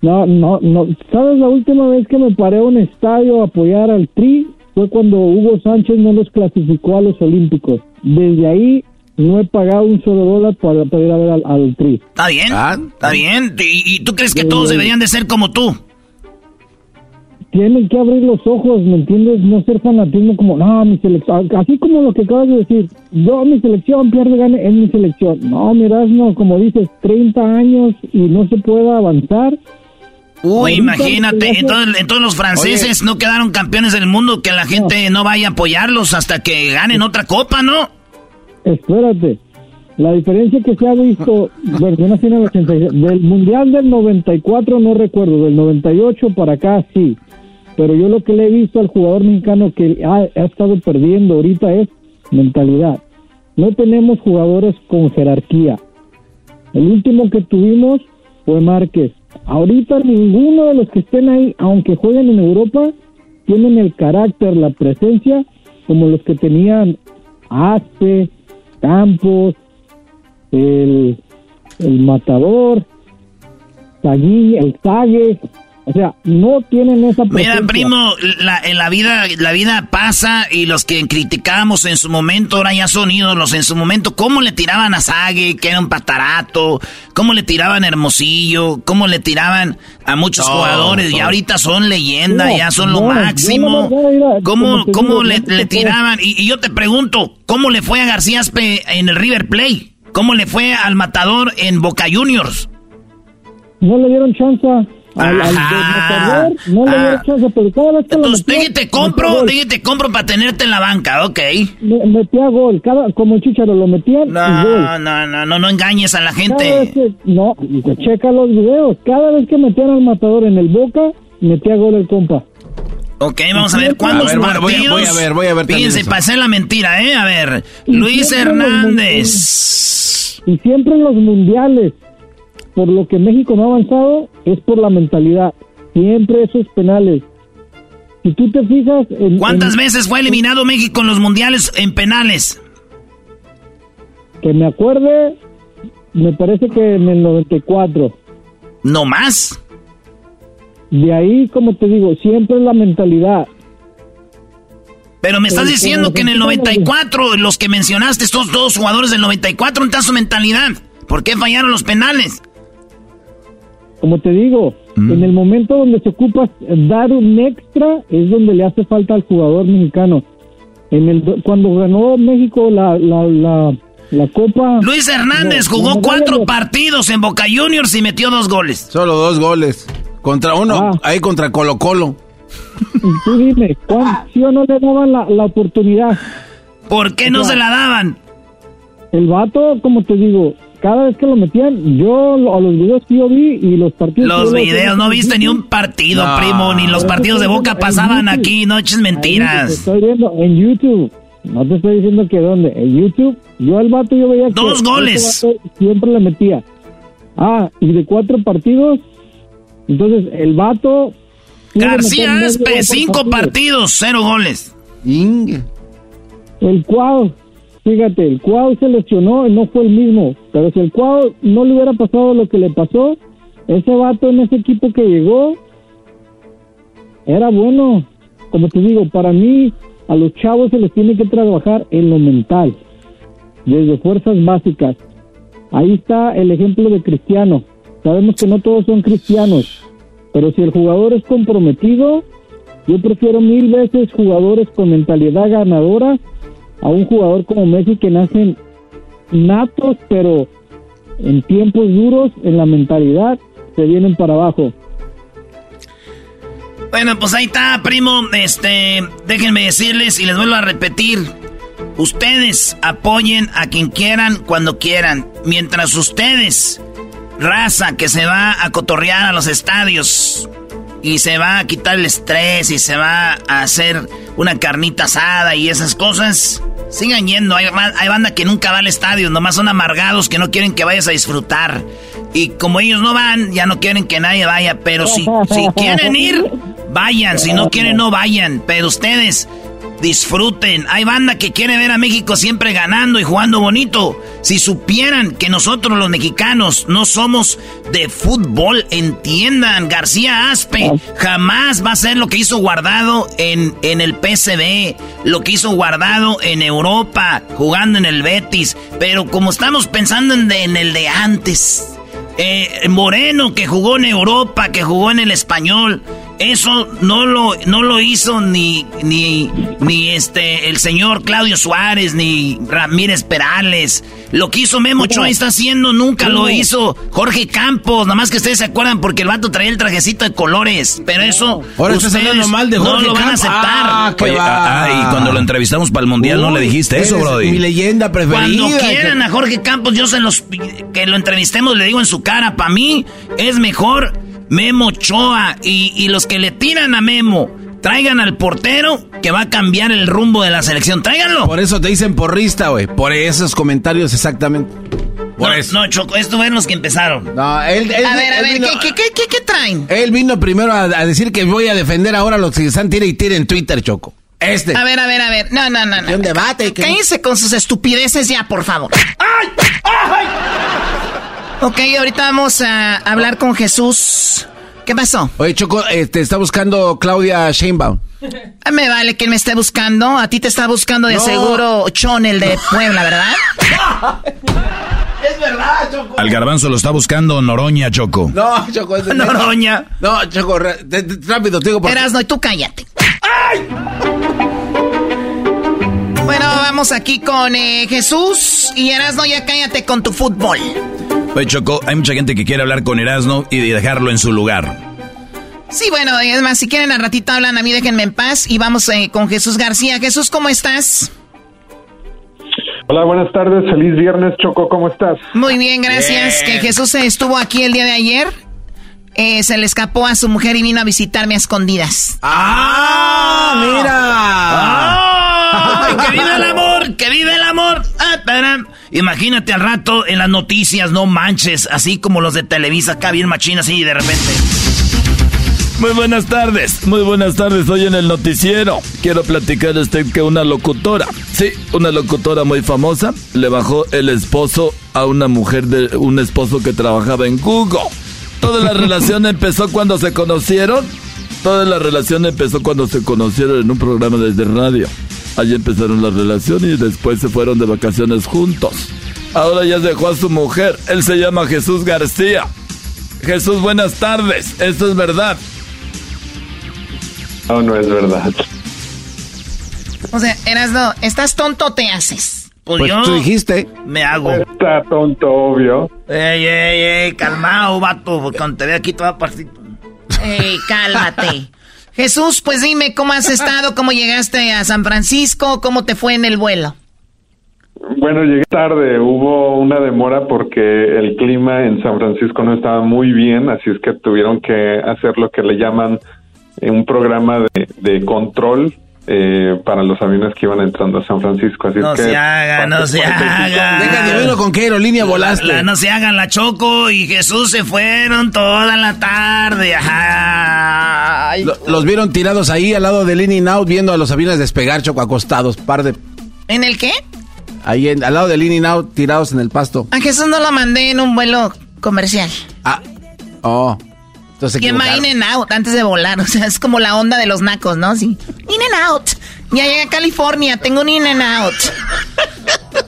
No, no, no. ¿Sabes la última vez que me paré a un estadio a apoyar al Tri? Fue cuando Hugo Sánchez no los clasificó a los Olímpicos. Desde ahí no he pagado un solo dólar para, ir a ver al, Tri. Está bien, está bien. ¿Y, tú crees que todos deberían de ser como tú? Tienen que abrir los ojos, ¿me entiendes? No ser fanatismo como, no, mi selección, así como lo que acabas de decir, yo mi selección pierde, gane, es mi selección. No, miras, no, como dices, 30 años y no se puede avanzar. Uy, imagínate, entonces, entonces, los franceses no quedaron campeones del mundo, que la gente no vaya a apoyarlos hasta que ganen otra copa, ¿no? Espérate. La diferencia que se ha visto, bueno, del Mundial del 94 no recuerdo, del 98 para acá sí, pero yo lo que le he visto al jugador mexicano que ha, estado perdiendo ahorita es mentalidad. No tenemos jugadores con jerarquía. El último que tuvimos fue Márquez. Ahorita ninguno de los que estén ahí, aunque jueguen en Europa, tienen el carácter, la presencia como los que tenían Aspe, Campos, el, el Matador, el Tague, o sea, no tienen esa presencia. Mira, primo, la, en la vida, la vida pasa y los que criticábamos en su momento ahora ya son ídolos. En su momento, ¿cómo le tiraban a Sague, que era un patarato? ¿Cómo le tiraban a Hermosillo? ¿Cómo le tiraban a muchos jugadores? Y ahorita son leyenda, ya son lo máximo. ¿Cómo, cómo le, le, tiraban? Y, y, yo te pregunto, ¿cómo le fue a García Aspe en el River Play? ¿Cómo le fue al Matador en Boca Juniors? No le dieron chance al, al no le ah. vez que Entonces, lo te compro, te compro para tenerte en la banca, ok. metía gol, cada, como Chicharo lo metía no, No, no, no, no engañes a la gente. Que, no, checa los videos, cada vez que metían al matador en el Boca, metía gol el compa. Ok, vamos a ver cuántos partidos. Voy a, voy a, ver, voy a ver. Fíjense, pasé la mentira, ¿eh? A ver, Luis Hernández. Y siempre en los mundiales, por lo que México no ha avanzado es por la mentalidad. Siempre esos penales. Si tú te fijas... En, ¿Cuántas veces fue eliminado México en los mundiales en penales? Que me acuerde, me parece que en el 94. ¿No más? De ahí, como te digo, siempre la mentalidad. Pero me estás diciendo que en el 94, los que mencionaste, estos dos jugadores del 94, ¿dónde está su mentalidad? ¿Por qué fallaron los penales? Como te digo, Mm. En el momento donde se ocupa dar un extra es donde le hace falta al jugador mexicano. En el cuando ganó México la, la, la, Copa. Luis Hernández jugó cuatro partidos en Boca Juniors y metió dos goles. Solo dos goles. Contra uno, ah. ahí contra Colo Colo. Tú dime, ¿sí o no le daban la, la oportunidad? ¿Por qué no se la daban? El vato, como te digo, cada vez que lo metían, yo a los videos que yo vi y los partidos. Los videos, no viste ni un partido, primo, ni los partidos de Boca pasaban aquí, no eches mentiras. estoy viendo en YouTube. No te estoy diciendo que dónde. En YouTube, yo al vato yo veía Dos goles. Siempre le metía. Ah, y de cuatro partidos. Entonces, el vato. García Aspe, cinco partidos, cero goles. Inge. El cual Fíjate, el Cuau se lesionó y no fue el mismo. Pero si el Cuau no le hubiera pasado lo que le pasó, ese vato en ese equipo que llegó era bueno. Como te digo, para mí a los chavos se les tiene que trabajar en lo mental, desde fuerzas básicas. Ahí está el ejemplo de Cristiano. Sabemos que no todos son cristianos, pero si el jugador es comprometido, yo prefiero mil veces jugadores con mentalidad ganadora a un jugador como Messi que nacen natos, pero en tiempos duros, en la mentalidad, se vienen para abajo. Bueno, pues ahí está, primo. Este, déjenme decirles y les vuelvo a repetir. Ustedes apoyen a quien quieran cuando quieran. Mientras ustedes, raza que se va a cotorrear a los estadios y se va a quitar el estrés y se va a hacer una carnita asada y esas cosas, sigan yendo. Hay, banda que nunca va al estadio, nomás son amargados que no quieren que vayas a disfrutar. Y como ellos no van, ya no quieren que nadie vaya. Pero si, si quieren ir, vayan. Si no quieren, no vayan. Pero ustedes disfruten. Hay banda que quiere ver a México siempre ganando y jugando bonito. Si supieran que nosotros los mexicanos no somos de fútbol, entiendan, García Aspe jamás va a ser lo que hizo guardado en, en el PCB, lo que hizo guardado en Europa, jugando en el Betis. Pero como estamos pensando en, en el de antes, eh, Moreno que jugó en Europa, que jugó en el español. Eso no lo, no lo hizo ni, ni, ni este, el señor Claudio Suárez, ni Ramírez Perales. Lo que hizo Memo Choa está haciendo, nunca lo hizo Jorge Campos. Nada más que ustedes se acuerdan porque el vato traía el trajecito de colores. Pero eso. Ahora ustedes mal de Jorge no lo van a aceptar. Ah, ah, y cuando lo entrevistamos para el mundial no le dijiste eso, Brody. Mi leyenda preferida. Cuando quieran a Jorge Campos, yo se los. Que lo entrevistemos, le digo en su cara. Para mí es mejor Memo Choa y, los que le tiran a Memo, traigan al portero que va a cambiar el rumbo de la selección. Tráiganlo. Por eso te dicen porrista, güey. Por esos comentarios exactamente. Por no, eso. no, Choco, estos fueron los que empezaron. No, él, él a ver, a ver, ¿qué, qué, qué, traen? Él vino primero a, decir que voy a defender ahora a los que están tira y tira en Twitter, Choco. Este. A ver, a ver, a ver. No, no, no, no. un debate. Cállense con sus estupideces ya, por favor. ¡Ay! ¡Ay! Ok, ahorita vamos a hablar con Jesús. ¿Qué pasó? Oye, Choco, te este, está buscando Claudia Sheinbaum. Ah, me vale que me esté buscando. A ti te está buscando de seguro Chon, el de Puebla, ¿verdad? es verdad, Choco. Al garbanzo lo está buscando Noroña, Choco. No, Choco, es de Noroña. No, Choco, rápido, te digo por no, y tú cállate. ¡Ay! Bueno, vamos aquí con eh, Jesús y Erasno, ya cállate con tu fútbol. Oye, Choco, hay mucha gente que quiere hablar con Erasno y dejarlo en su lugar. Sí, bueno, es más, si quieren al ratito hablan a mí, déjenme en paz y vamos eh, con Jesús García. Jesús, ¿cómo estás? Hola, buenas tardes, feliz viernes, Choco, ¿cómo estás? Muy bien, gracias. Que Jesús estuvo aquí el día de ayer. Eh, se le escapó a su mujer y vino a visitarme a escondidas. ¡Ah! ¡Mira! ¡Ah! ¡Que vive el amor! ¡Que vive el amor! Ah, Imagínate al rato en las noticias, no manches, así como los de Televisa, acá bien machina, así de repente. Muy buenas tardes, muy buenas tardes. Hoy en el noticiero quiero platicar usted que una locutora, sí, una locutora muy famosa, le bajó el esposo a una mujer de un esposo que trabajaba en Google. Toda la relación empezó cuando se conocieron. Toda la relación empezó cuando se conocieron en un programa desde radio. Allí empezaron la relación y después se fueron de vacaciones juntos. Ahora ya dejó a su mujer. Él se llama Jesús García. Jesús, buenas tardes. Esto es verdad. No, no es verdad. O sea, Erasno, ¿estás tonto o te haces? Pues, pues tú dijiste. Me hago. Está tonto, obvio. Ey, ey, ey, calmado, vato, porque cuando te ve aquí toda partida. Ey, cálmate. Jesús, pues dime, ¿cómo has estado? ¿Cómo llegaste a San Francisco? ¿Cómo te fue en el vuelo? Bueno, llegué tarde, hubo una demora porque el clima en San Francisco no estaba muy bien, así es que tuvieron que hacer lo que le llaman un programa de, de control eh, para los aviones que iban entrando a San Francisco. Así no es que, se haga, no se haga. Deja con qué aerolínea volaste. La, no se hagan la Choco y Jesús se fueron toda la tarde. los vieron tirados ahí al lado del In Out viendo a los aviones despegar, Choco, acostados, par de... ¿En el qué? Ahí al lado del In Out tirados en el pasto. A Jesús no lo mandé en un vuelo comercial. Ah, oh. Entonces, va in and out antes de volar. O sea, es como la onda de los nacos, ¿no? Sí. In and out. Ya llegué a California, tengo un in and out.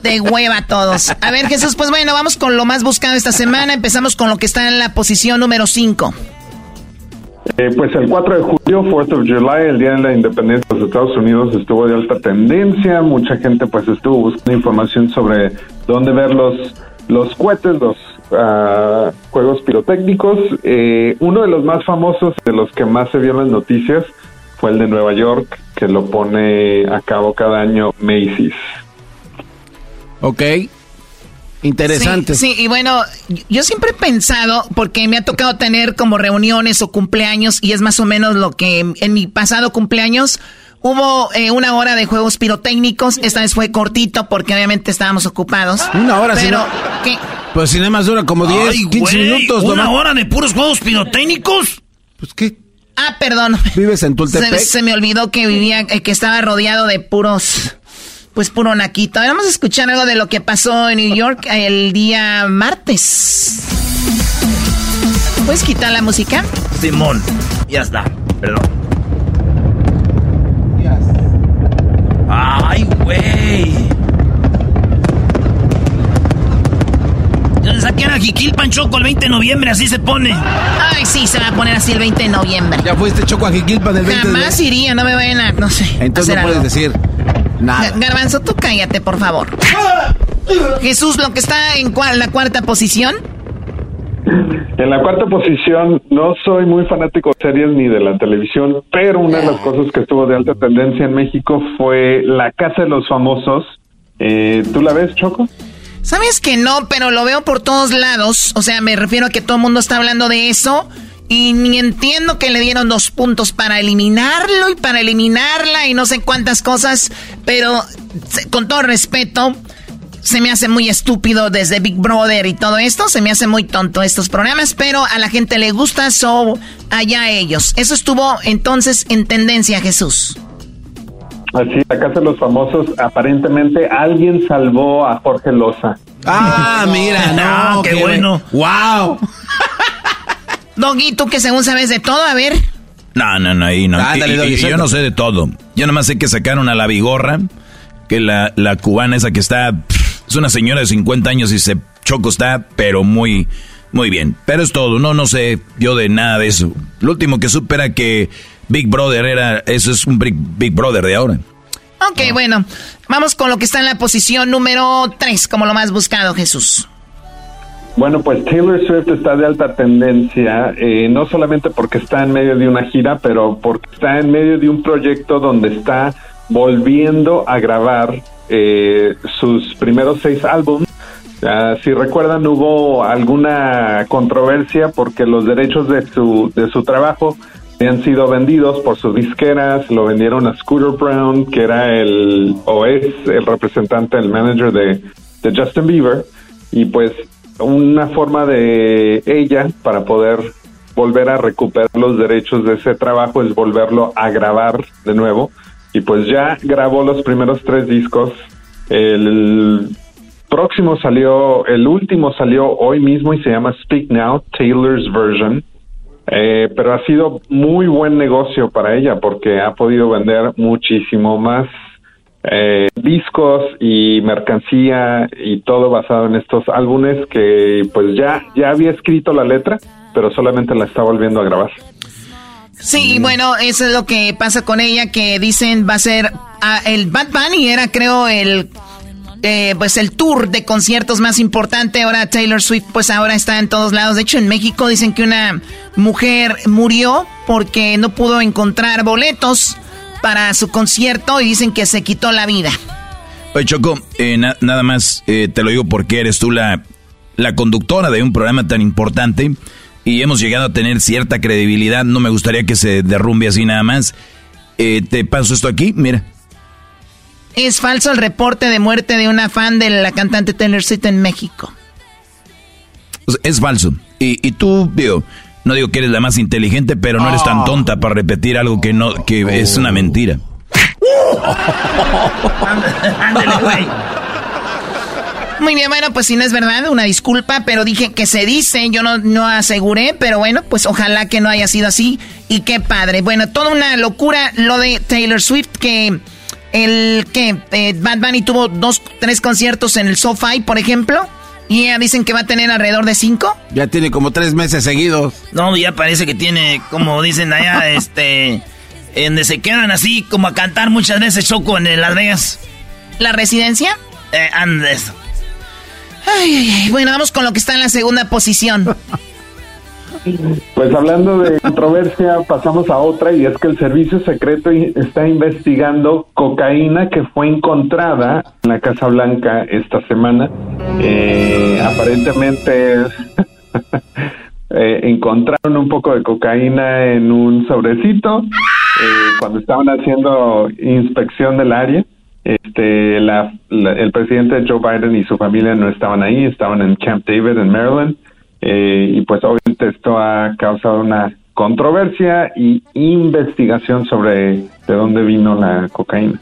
De hueva todos. A ver, Jesús, pues bueno, vamos con lo más buscado esta semana. Empezamos con lo que está en la posición número 5. Eh, pues el 4 de julio, 4 of July, el Día de la Independencia de los Estados Unidos, estuvo de alta tendencia. Mucha gente pues estuvo buscando información sobre dónde ver los, los cohetes, los juegos pirotécnicos. Eh, uno de los más famosos, de los que más se vio en las noticias, fue el de Nueva York, que lo pone a cabo cada año Macy's. Ok. Interesante. Sí, y bueno, yo siempre he pensado, porque me ha tocado tener como reuniones o cumpleaños, y es más o menos lo que en mi pasado cumpleaños Hubo eh, una hora de juegos pirotécnicos. Esta vez fue cortito porque obviamente estábamos ocupados. Una hora, Pero, ¿qué? Pues si nada más dura como 10, 15 minutos. ¿Una hora de puros juegos pirotécnicos? Pues qué. Ah, perdón. ¿Vives en Tultepec? Se, se me olvidó que vivía, eh, que estaba rodeado de puros, pues puro naquito. vamos a escuchar algo de lo que pasó en New York el día martes. ¿Puedes quitar la música? Simón, ya está, perdón. Jiquilpan Choco el 20 de noviembre, así se pone. Ay, sí, se va a poner así el 20 de noviembre. ¿Ya fuiste Choco a Jiquilpan el 20 Jamás iría, no me vayan a, no sé. Entonces no puedes decir nada. Garbanzo, tú cállate, por favor. Jesús, lo que está en la cuarta posición. En la cuarta posición, no soy muy fanático de series ni de la televisión, pero una de las cosas que estuvo de alta tendencia en México fue La Casa de los Famosos. Eh, ¿Tú la ves, Choco? Sabes que no, pero lo veo por todos lados. O sea, me refiero a que todo el mundo está hablando de eso. Y ni entiendo que le dieron dos puntos para eliminarlo y para eliminarla y no sé cuántas cosas. Pero con todo respeto, se me hace muy estúpido desde Big Brother y todo esto, se me hace muy tonto estos programas, pero a la gente le gusta, so allá ellos. Eso estuvo entonces en tendencia, Jesús. Así, la casa de los famosos, aparentemente alguien salvó a Jorge Loza. Ah, mira, no, qué, bueno. Wow. Doggy, tú que según sabes de todo, a ver. No, no, no, ahí no. yo no sé de todo. Yo nada más sé que sacaron a la bigorra, que la, la cubana esa que está es una señora de 50 años y se choco está, pero muy, muy bien. Pero es todo, no, no sé yo de nada de eso. Lo último que supe era que Big Brother era, eso es un Big, Big Brother de ahora. Ok, bueno, vamos con lo que está en la posición número 3, como lo más buscado, Jesús. Bueno, pues Taylor Swift está de alta tendencia, eh, no solamente porque está en medio de una gira, pero porque está en medio de un proyecto donde está volviendo a grabar eh, sus primeros seis álbumes. si recuerdan, hubo alguna controversia porque los derechos de su, de su trabajo habían sido vendidos por sus disqueras, lo vendieron a Scooter Brown, que era el, o es el representante, el manager de, de Justin Bieber, y pues una forma de ella para poder volver a recuperar los derechos de ese trabajo es volverlo a grabar de nuevo y pues ya grabó los primeros tres discos. El próximo salió, el último salió hoy mismo y se llama Speak Now, Taylor's Version. Eh, pero ha sido muy buen negocio para ella porque ha podido vender muchísimo más eh, discos y mercancía y todo basado en estos álbumes que pues ya, ya había escrito la letra, pero solamente la está volviendo a grabar. Sí, bueno, eso es lo que pasa con ella, que dicen va a ser ah, el Bad Bunny era creo el eh, pues el tour de conciertos más importante. Ahora Taylor Swift pues ahora está en todos lados. De hecho en México dicen que una mujer murió porque no pudo encontrar boletos para su concierto y dicen que se quitó la vida. Oye, Choco, eh, nada más eh, te lo digo porque eres tú la, la conductora de un programa tan importante y hemos llegado a tener cierta credibilidad. No me gustaría que se derrumbe así nada más. Eh, te paso esto aquí, mira. Es falso el reporte de muerte de una fan de la cantante Taylor Swift en México. Es falso. Y, y tú, digo, no digo que eres la más inteligente, pero no eres tan tonta para repetir algo que no que es una mentira. Muy bien, bueno, pues si no es verdad, una disculpa, pero dije que se dice, yo no, no aseguré, pero bueno, pues ojalá que no haya sido así y qué padre. Bueno, toda una locura lo de Taylor Swift que el que eh, Bad Bunny tuvo dos, tres conciertos en el SoFi, por ejemplo. Y ya dicen que va a tener alrededor de cinco. Ya tiene como tres meses seguidos. No, ya parece que tiene, como dicen allá, este. En donde se quedan así como a cantar muchas veces Choco en Las Vegas. ¿La residencia? Eh, Andes. Ay, ay, ay. Bueno, vamos con lo que está en la segunda posición. Pues hablando de controversia, pasamos a otra y es que el servicio secreto está investigando cocaína que fue encontrada en la Casa Blanca esta semana. Eh, aparentemente eh, encontraron un poco de cocaína en un sobrecito eh, cuando estaban haciendo inspección del área. Este, el presidente Joe Biden y su familia no estaban ahí, estaban en Camp David en Maryland. Eh, y pues obviamente esto ha causado una controversia y investigación sobre de dónde vino la cocaína.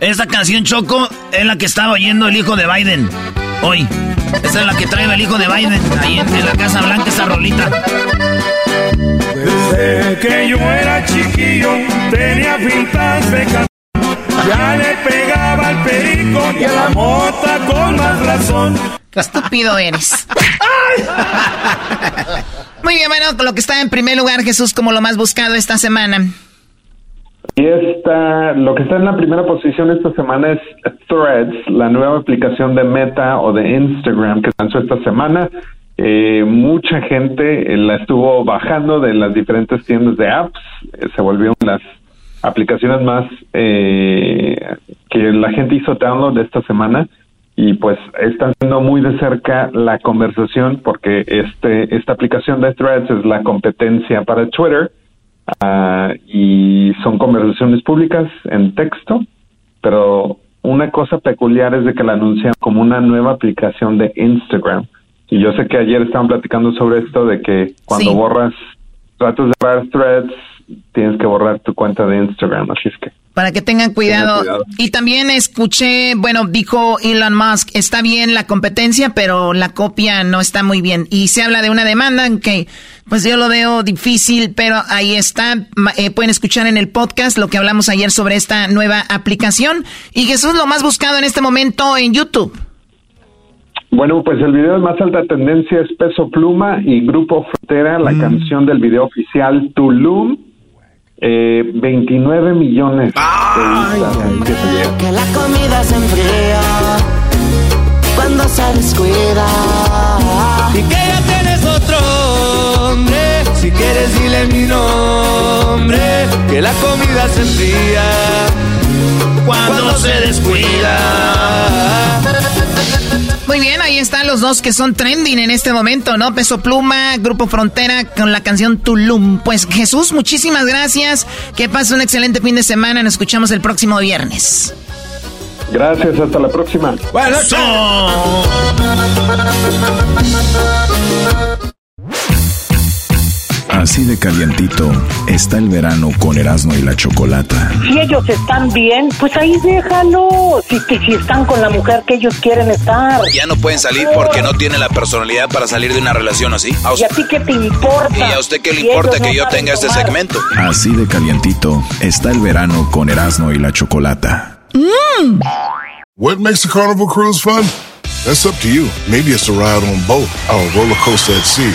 Esta canción Choco es la que estaba oyendo el hijo de Biden hoy. Esa es la que trae el hijo de Biden ahí en, la Casa Blanca, esa rolita. Desde que yo era chiquillo tenía pintas de Ya le pegaba al perico y a la mota con más razón. Estúpido eres. Muy bien, bueno, lo que está en primer lugar, Jesús, como lo más buscado esta semana. Y esta, lo que está en la primera posición esta semana es Threads, la nueva aplicación de Meta o de Instagram que lanzó esta semana. Eh, mucha gente eh, la estuvo bajando de las diferentes tiendas de apps, eh, se volvió las aplicaciones más que la gente hizo download esta semana y pues están viendo muy de cerca la conversación porque este esta aplicación de Threads es la competencia para Twitter uh, y son conversaciones públicas en texto, pero una cosa peculiar es de que la anuncian como una nueva aplicación de Instagram. Y yo sé que ayer estaban platicando sobre esto de que cuando borras, tratas de borrar threads, tienes que borrar tu cuenta de Instagram, así es que para que tengan cuidado. Y también escuché, bueno, dijo Elon Musk, está bien la competencia, pero la copia no está muy bien. Y se habla de una demanda que, pues yo lo veo difícil, pero ahí está. Eh, pueden escuchar en el podcast lo que hablamos ayer sobre esta nueva aplicación. Y Jesús, lo más buscado en este momento en YouTube. Bueno, pues el video de más alta tendencia es Peso Pluma y Grupo Frontera, la mm. canción del video oficial Tulum eh, 29 millones. Ay, que la comida se enfría cuando se descuida. Y que ya tienes otro hombre. Si quieres, dile mi nombre. Que la comida se enfría cuando se descuida. Muy bien, ahí están los dos que son trending en este momento, ¿no? Peso Pluma, Grupo Frontera con la canción Tulum. Pues Jesús, muchísimas gracias. Que pase un excelente fin de semana. Nos escuchamos el próximo viernes. Gracias, hasta la próxima. Buenas Así de calientito está el verano con Erasmo y la Chocolata. Si ellos están bien, pues ahí déjalo. Si, si están con la mujer que ellos quieren estar. Ya no pueden salir porque no tienen la personalidad para salir de una relación así. ¿Y a ti qué te importa? ¿Y a usted qué le importa que yo tenga este segmento? Así de calientito está el verano con Erasmo y la Chocolata. Mm. What makes a carnival cruise fun? That's up to you. Maybe it's a ride on boat, a roller coaster at sea,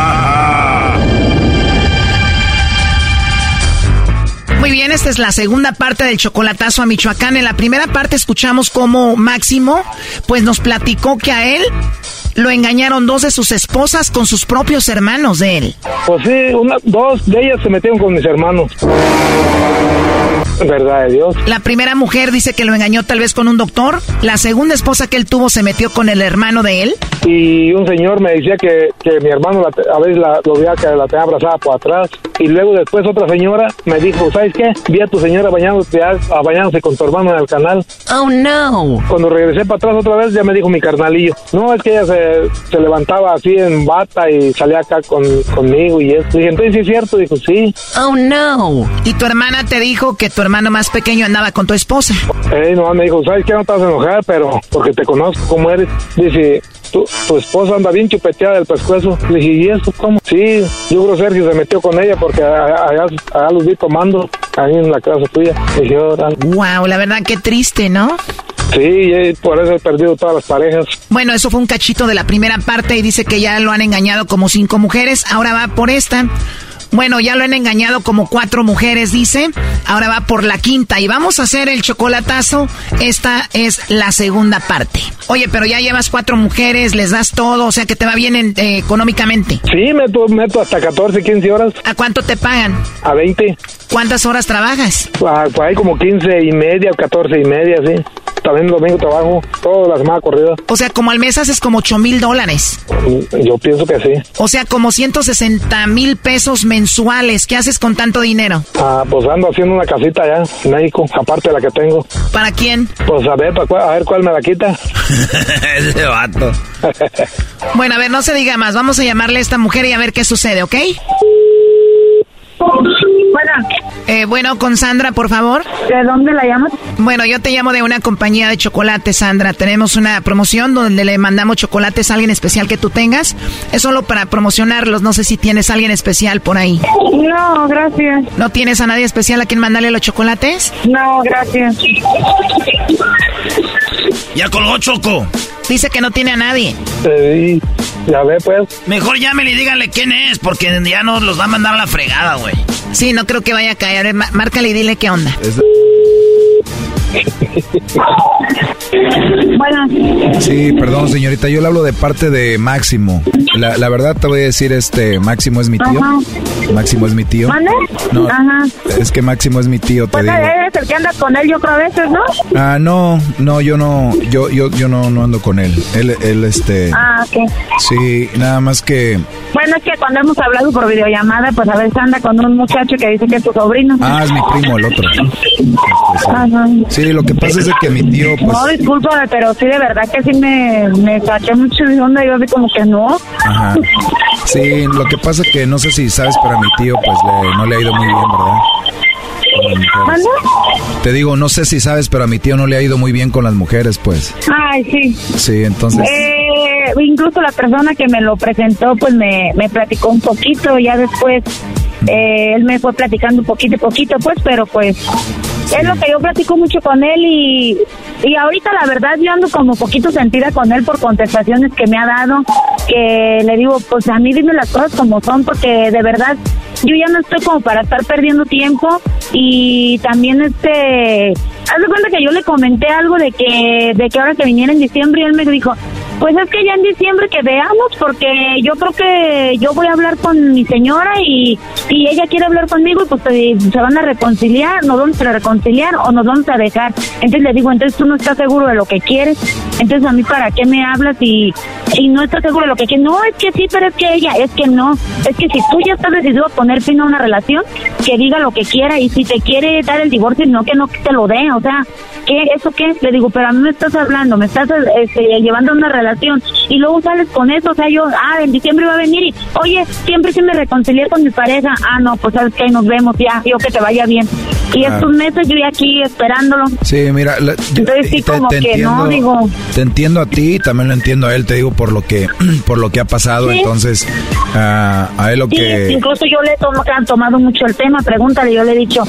Muy bien, esta es la segunda parte del chocolatazo a Michoacán. En la primera parte escuchamos cómo Máximo, pues nos platicó que a él lo engañaron dos de sus esposas con sus propios hermanos de él. Pues sí, una, dos de ellas se metieron con mis hermanos. Verdad de Dios. La primera mujer dice que lo engañó tal vez con un doctor. La segunda esposa que él tuvo se metió con el hermano de él. Y un señor me decía que, que mi hermano la, a veces la, lo veía que la tenía abrazada por atrás. Y luego después otra señora me dijo, ¿sabes qué? Vi a tu señora bañándose, a, bañándose con tu hermano en el canal. Oh, no. Cuando regresé para atrás otra vez ya me dijo mi carnalillo. No, es que ella se, se levantaba así en bata y salía acá con, conmigo y eso. Dije, entonces sí es cierto. Dijo, sí. Oh, no. ¿Y tu hermana te dijo que tu hermano más pequeño andaba con tu esposa? Eh, no, me dijo, ¿sabes qué? No te vas a enojar, pero porque te conozco como eres. Dice, tu, tu esposa anda bien chupeteada del pescuezo. Le dije, ¿y eso cómo? Sí, yo creo Sergio se metió con ella porque allá, allá los vi tomando ahí en la casa tuya. Le dije, wow, la verdad que triste, ¿no? Sí, por eso he perdido todas las parejas. Bueno, eso fue un cachito de la primera parte y dice que ya lo han engañado como cinco mujeres. Ahora va por esta. Bueno, ya lo han engañado como cuatro mujeres, dice. Ahora va por la quinta y vamos a hacer el chocolatazo. Esta es la segunda parte. Oye, pero ya llevas cuatro mujeres, les das todo, o sea que te va bien eh, económicamente. Sí, meto, meto hasta 14, 15 horas. ¿A cuánto te pagan? A 20. ¿Cuántas horas trabajas? Ah, pues hay como 15 y media, 14 y media, sí. También el domingo trabajo toda la semana corrida. O sea, como al mes haces como 8 mil dólares. Yo pienso que sí. O sea, como 160 mil pesos mensuales. ¿Qué haces con tanto dinero? Ah, pues ando haciendo una casita allá en México, aparte de la que tengo. ¿Para quién? Pues a ver, a ver cuál me la quita. Ese vato. bueno, a ver, no se diga más. Vamos a llamarle a esta mujer y a ver qué sucede, ¿ok? Bueno. Eh, bueno, con Sandra, por favor. ¿De dónde la llamas? Bueno, yo te llamo de una compañía de chocolate, Sandra. Tenemos una promoción donde le mandamos chocolates a alguien especial que tú tengas. Es solo para promocionarlos. No sé si tienes a alguien especial por ahí. No, gracias. ¿No tienes a nadie especial a quien mandarle los chocolates? No, gracias. Ya colgó Choco. Dice que no tiene a nadie. Sí, ya ve, pues. Mejor llámele y díganle quién es, porque ya nos los va a mandar a la fregada, güey. Sí, no creo que vaya a caer. Márcale y dile qué onda. Bueno. Sí, perdón, señorita, yo le hablo de parte de Máximo. La, la verdad te voy a decir, este, Máximo es mi tío. Máximo es mi tío. ¿Mande? No, Ajá. es que Máximo es mi tío, te Pues digo. eres el que anda con él, yo creo a veces, ¿no? Ah, no, no, yo no, yo, yo, yo no, no ando con él. Él, él, este. Ah, ok. Sí, nada más que. Bueno, es que cuando hemos hablado por videollamada, pues a veces anda con un muchacho que dice que es tu sobrino. Ah, es mi primo, el otro. Ajá. Sí, lo que pasa es de que mi tío, pues. Discúlpame, pero sí, de verdad que sí me, me saqué mucho de onda. Yo así como que no. Ajá. Sí, lo que pasa que no sé si sabes, pero a mi tío, pues le- no le ha ido muy bien, ¿verdad? Te digo, no sé si sabes, pero a mi tío no le ha ido muy bien con las mujeres, pues. Ay, sí. Sí, entonces. Eh, incluso la persona que me lo presentó, pues me, me platicó un poquito, ya después eh, él me fue platicando un poquito, poquito, pues, pero pues es lo que yo platico mucho con él y, y ahorita la verdad yo ando como poquito sentida con él por contestaciones que me ha dado, que le digo, pues a mí dime las cosas como son, porque de verdad yo ya no estoy como para estar perdiendo tiempo y también este, haz de cuenta que yo le comenté algo de que, de que ahora que viniera en diciembre y él me dijo, Pues es que ya en diciembre que veamos, porque yo creo que yo voy a hablar con mi señora y, y ella quiere hablar conmigo y pues se van a reconciliar, nos vamos a reconciliar o nos vamos a dejar. Entonces le digo, entonces tú no estás seguro de lo que quieres, entonces a mí para qué me hablas y, y no estás seguro de lo que quieres. No, es que sí, pero es que ella, es que no. Es que si tú ya estás decidido a poner fin a una relación, que diga lo que quiera y si te quiere dar el divorcio, no que no te lo dé, o sea, ¿qué? ¿Eso qué? Le digo, pero a mí me estás hablando, me estás este, llevando una relación y luego sales con eso, o sea, yo, ah, en diciembre va a venir y, oye, siempre sí me reconcilié con mi pareja, ah, no, pues sabes que nos vemos ya, yo que te vaya bien. Y estos meses yo aquí esperándolo. Sí, mira, entonces sí como que no, digo. Te entiendo a ti, también lo entiendo a él, te digo por lo que por lo que ha pasado, entonces a él lo que incluso yo le he tomado mucho el tema, pregúntale, yo le he dicho,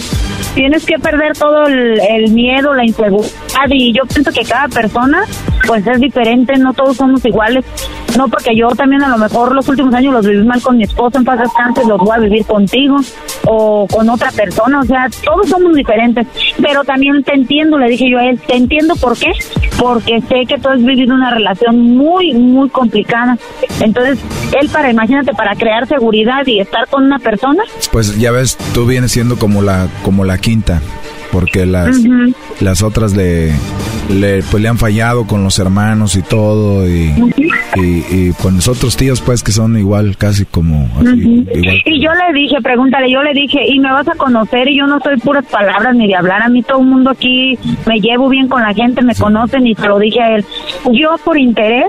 tienes que perder todo el, miedo, la inseguridad y yo pienso que cada persona pues es diferente, no todos somos iguales, no porque yo también a lo mejor los últimos años los viví mal con mi esposo en paz descanse, los voy a vivir contigo o con otra persona, o sea, todos somos diferentes, pero también te entiendo, le dije yo a él, te entiendo por qué, porque sé que tú has vivido una relación muy, muy complicada, entonces él para, imagínate, para crear seguridad y estar con una persona. Pues ya ves, tú vienes siendo como la, como la quinta, porque las, las otras le, le, pues le han fallado con los hermanos y todo y, y, con los otros tíos pues que son igual casi como así, y yo le dije pregúntale yo le dije y me vas a conocer y yo no soy puras palabras ni de hablar. A mí todo el mundo aquí me llevo bien con la gente me conocen y se lo dije a él. Yo por interés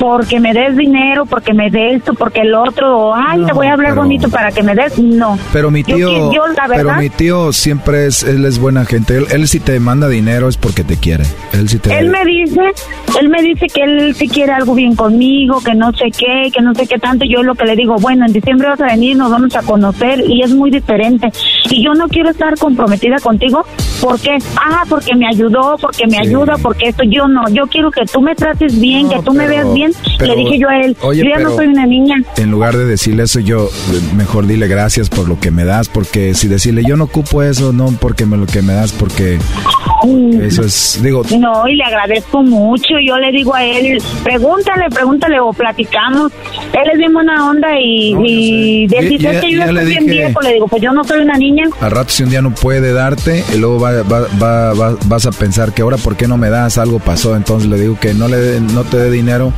porque me des dinero, porque me des esto, porque el otro, ay, te voy a hablar bonito para que me des, no. Pero mi tío, pero mi tío siempre es, él es buena gente, él, él si te manda dinero es porque te quiere. Él, él me dice, él me dice que él sí quiere algo bien conmigo, que no sé qué, que no sé qué tanto. Yo lo que le digo, bueno, en diciembre vas a venir, nos vamos a conocer y es muy diferente. Y yo no quiero estar comprometida contigo porque, ah, porque me ayudó, porque me ayuda, porque esto yo no. Yo quiero que tú me trates bien, que tú me veas bien. Le dije yo a él, yo ya no soy una niña. En lugar de decirle eso, yo mejor dile gracias por lo que me das, porque si decirle yo no ocupo eso, no porque me lo que me das, porque eso es, digo. No, y le agradezco mucho. Yo le digo a él, pregúntale, pregúntale o platicamos. Él es bien buena onda y, y que yo estoy bien viejo, le digo, pues yo no soy una niña. Al rato, si un día no puede darte, y luego va, va, va, vas a pensar que ahora, ¿por qué no me das? Algo pasó. Entonces le digo que no, le, no te dé dinero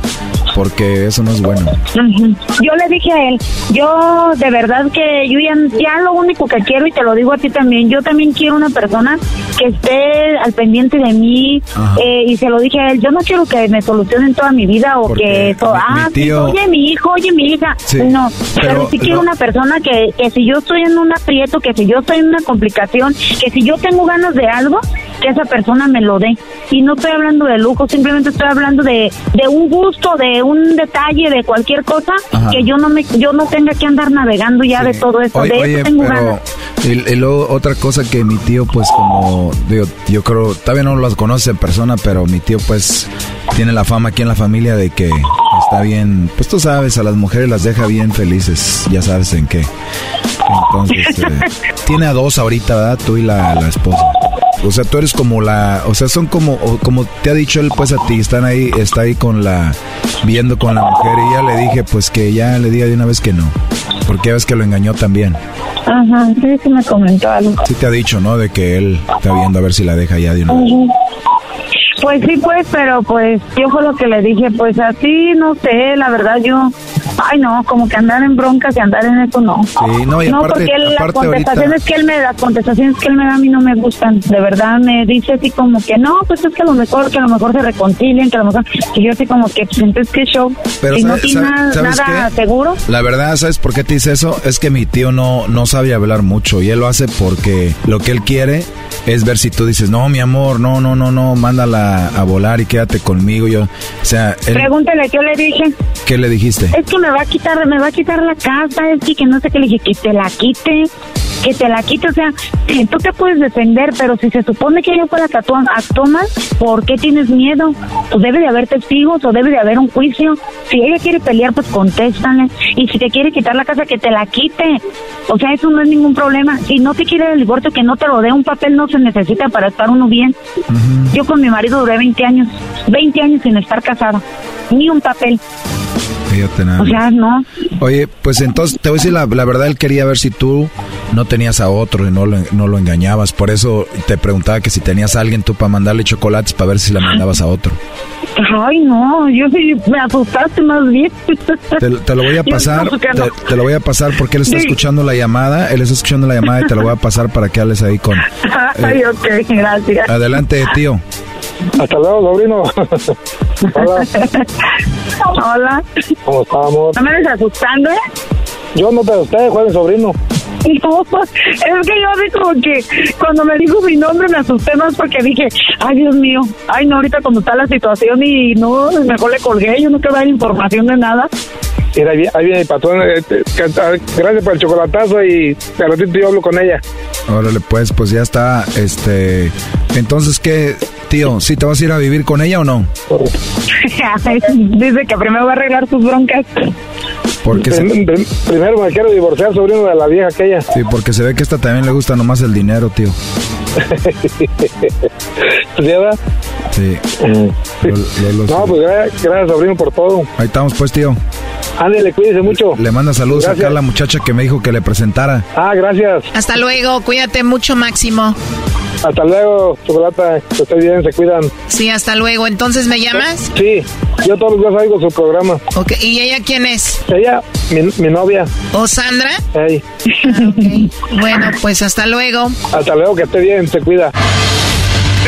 porque eso no es bueno. Yo le dije a él, yo de verdad que yo ya, lo único que quiero y te lo digo a ti también, yo también quiero una persona que esté al pendiente de mí eh, y se lo dije a él, yo no quiero que me solucionen toda mi vida o que ah, oye mi hijo, oye mi hija, no, pero, sí quiero una persona que, que si yo estoy en un aprieto, que si yo estoy en una complicación, que si yo tengo ganas de algo, que esa persona me lo dé. Y no estoy hablando de lujo, simplemente estoy hablando de, de un gusto, de un detalle, de cualquier cosa, que yo no me yo no tenga que andar navegando ya de todo eso. de eso tengo ganas. Y, luego otra cosa que mi tío, pues como, digo, yo creo, todavía no los conoce en persona, pero mi tío pues tiene la fama aquí en la familia de que está bien, pues tú sabes, a las mujeres las deja bien felices, ya sabes en qué. Entonces, eh, tiene a dos ahorita, ¿verdad? Tú y la, la esposa. O sea, tú eres como la, o sea, son como, como te ha dicho él pues a ti, están ahí, está ahí con la, viendo con la mujer y ya le dije pues que ya le diga de una vez que no, porque ya ves que lo engañó también. Ajá, sí, sí me comentó algo. Sí te ha dicho, ¿no? De que él está viendo a ver si la deja ya de una vez. Pues sí, pues, pero pues yo fue lo que le dije, pues así, no sé, la verdad yo, ay no, como que andar en broncas y andar en eso no. Sí, no, y no aparte, porque las contestaciones que él me da, las contestaciones que él me da a mí no me gustan, de verdad me dice así como que no, pues es que a lo mejor, que a lo mejor se reconcilien, que a lo mejor, que yo así como que, pues entonces qué show, pero y no tiene nada seguro. La verdad, ¿sabes por qué te dice eso? Es que mi tío no, no sabe hablar mucho y él lo hace porque lo que él quiere es ver si tú dices, no, mi amor, no, no, no, no, mándala a, volar y quédate conmigo. Yo, o sea, pregúntale qué le dije. ¿Qué le dijiste? Es que me va a quitar, me va a quitar la casa, es que, no sé qué. Le dije, que la quite que te la quite, o sea, tú te puedes defender, pero si se supone que ella fue la que actuó mal, ¿por qué tienes miedo? Pues debe de haber testigos o debe de haber un juicio. Si ella quiere pelear, pues contéstale. Y si te quiere quitar la casa, que te la quite. O sea, eso no es ningún problema. Si no te quiere el divorcio, que no te lo dé. Un papel no se necesita para estar uno bien. Yo con mi marido duré 20 años, 20 años sin estar casada. ni un papel. Fíjate nada. O sea, no. Oye, pues entonces te voy a decir la, la, verdad, él quería ver si tú no tenías a otro y no lo, no lo engañabas. Por eso te preguntaba que si tenías a alguien tú para mandarle chocolates para ver si la mandabas a otro. Ay, no, yo sí me asustaste más bien. Te, te lo voy a pasar, te, te, lo voy a pasar porque él está sí. escuchando la llamada, él está escuchando la llamada y te lo voy a pasar para que hables ahí con... Ay, eh, ok, gracias. Adelante, tío. Hasta luego, sobrino. Hola. Hola. ¿Cómo estamos? ¿No me estás asustando? Yo no te asusté, Juan, sobrino. No, es que yo así como que cuando me dijo mi nombre me asusté más porque dije, ay Dios mío, ay no, ahorita como está la situación y no, mejor le colgué, yo no quiero dar información de nada. Mira, ahí viene mi patrón, eh, gracias por el chocolatazo y al ratito yo hablo con ella. Órale, pues, pues ya está, este, entonces, ¿qué, tío? ¿Sí te vas a ir a vivir con ella o no? Dice que primero va a arreglar sus broncas. Porque se... Primero me quiero divorciar, sobrino de la vieja aquella. Sí, porque se ve que a esta también le gusta nomás el dinero, tío. ¿Sí, verdad? Sí. Lo, lo, lo, no, pues gracias, gracias, sobrino, por todo. Ahí estamos, pues, tío. Ándale, cuídese mucho. Le manda saludos gracias. acá a la muchacha que me dijo que le presentara. Ah, gracias. Hasta luego, cuídate mucho, Máximo. Hasta luego, Chocolata, que esté bien, se cuidan. Sí, hasta luego. ¿Entonces me llamas? Sí, yo todos los días oigo su programa. Ok, ¿y ella quién es? Ella, mi, mi novia. ¿O Sandra? Hey. Ah, okay. Bueno, pues hasta luego. Hasta luego, que esté bien, se cuida.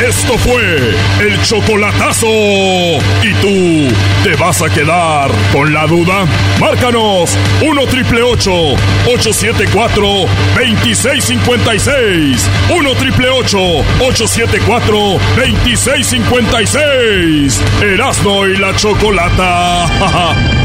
Esto fue el chocolatazo. ¿Y tú te vas a quedar con la duda? Márcanos 1 triple 874 2656. 1 triple 874 2656. Erasno y la chocolata.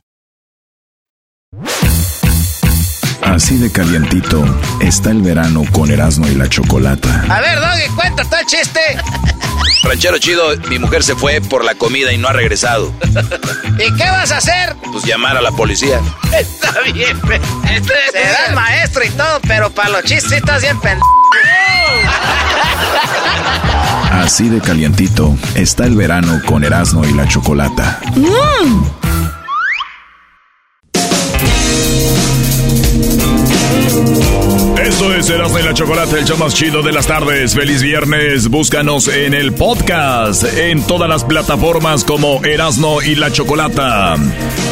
Así de calientito está el verano con Erasmo y la Chocolata. A ver, Doggy, cuenta todo el chiste. Ranchero chido, mi mujer se fue por la comida y no ha regresado. ¿Y qué vas a hacer? Pues llamar a la policía. Está bien, serás maestro y todo, pero para los chistes estás bien pendejo. Así de calientito está el verano con Erasmo y la Chocolata. Mm. Esto es Erasmo y la Chocolate, el show más chido de las tardes. Feliz viernes. Búscanos en el podcast, en todas las plataformas como Erasmo y la Chocolata.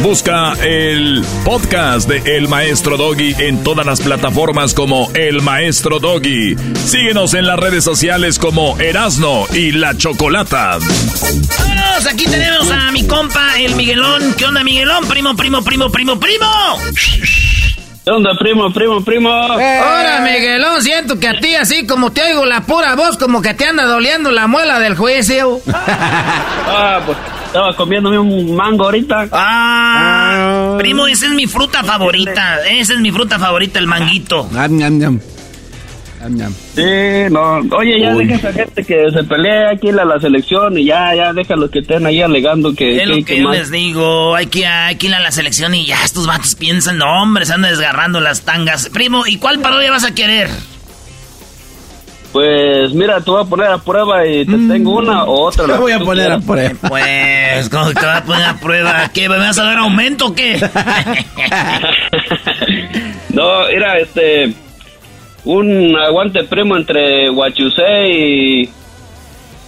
Busca el podcast de El Maestro Doggy en todas las plataformas como El Maestro Doggy. Síguenos en las redes sociales como Erasmo y la Chocolata. Vámonos, aquí tenemos a mi compa, el Miguelón. ¿Qué onda, Miguelón? Primo, primo, primo, primo, primo. ¿Qué onda, primo, primo, primo? Eh. Ahora, Miguelón, siento que a ti así como te oigo la pura voz, como que te anda doliendo la muela del juicio. ah, pues estaba comiéndome un mango ahorita. Ah, ah. primo, esa es mi fruta favorita. Esa es mi fruta favorita, el manguito. Am. Sí, no. Oye, ya Uy. deja esa gente que se pelea aquí la, la selección y ya, ya déjalo que estén ahí alegando que. Es que, lo que, que yo les digo. Hay que, hay que ir a la selección y ya estos vatos piensan, no, hombre, se andan desgarrando las tangas. Primo, ¿y cuál parodia vas a querer? Pues mira, te voy a poner a prueba y te mm. tengo una o otra. Te voy a poner quieras. a prueba. Pues, ¿cómo te voy a poner a prueba? ¿Qué? ¿Me vas a dar aumento o qué? no, mira, este un aguante primo entre Huachusé y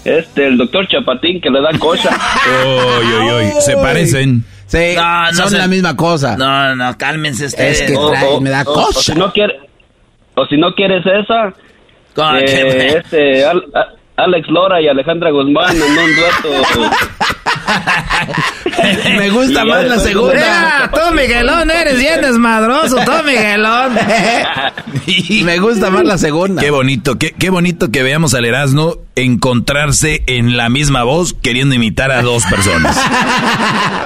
este el doctor Chapatín que le da cosa. Uy, uy, uy, se parecen. Sí, no, no son se... la misma cosa. No, no, cálmense ustedes. Es que trae, o, o, me da cosa. O, si no quiere, o si no quieres esa, eh, este Al, Alex Lora y Alejandra Guzmán en un dueto. Me gusta más la segunda. Mira, tú Miguelón eres bien desmadroso, tú Miguelón. Me gusta más la segunda. Qué bonito, qué, qué bonito que veamos al Erasmo encontrarse en la misma voz queriendo imitar a dos personas.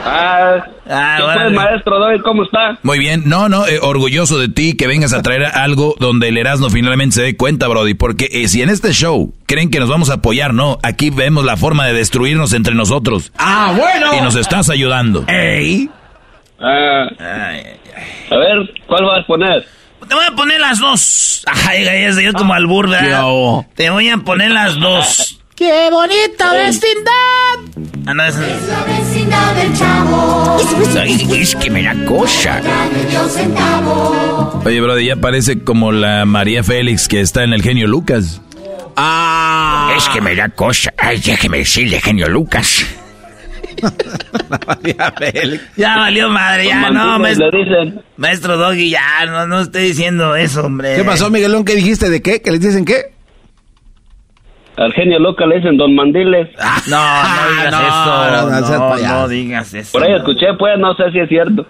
ah, ah maestro ¿Cómo está? Muy bien. No, no, eh, orgulloso de ti que vengas a traer algo donde el Erasmo finalmente se dé cuenta, Brody. Porque eh, si en este show creen que nos vamos a apoyar, no. Aquí vemos la forma de destruirnos entre nosotros. Ah, bueno. Y nos estás ayudando. Ey. Ah, a ver, ¿cuál vas a poner? Te voy a poner las dos. Ay, es yo como al ¿verdad? Te voy a poner las dos. ¡Qué bonita vecindad! Ah, no, es... la vecindad del chavo. Es, que me da cosa. Oye, brother, ya parece como la María Félix que está en el genio Lucas. Ah. Es que me da cosa. Ay, déjeme decirle, genio Lucas. Ya valió madre, ya no, maestro, maestro Doggy, ya no, no estoy diciendo eso, hombre. ¿Qué pasó, Miguelón? ¿Qué dijiste de qué? ¿Que les dicen qué? Al genio local le dicen Don Mandiles. Ah, no, no digas eso. No, no, digas eso. Por ahí escuché, pues, no sé si es cierto.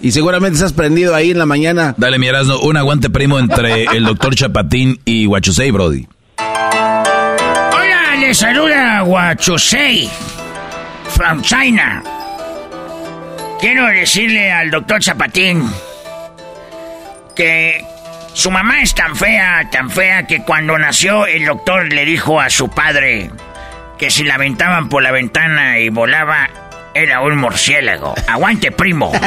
Y seguramente estás prendido ahí en la mañana. Dale, mi un aguante primo entre el doctor Chapatín y Huachusei, Brody. Hola, le saluda Huachusei from China. Quiero decirle al doctor Zapatín que su mamá es tan fea, tan fea que cuando nació el doctor le dijo a su padre que si la aventaban por la ventana y volaba era un murciélago. Aguante, primo.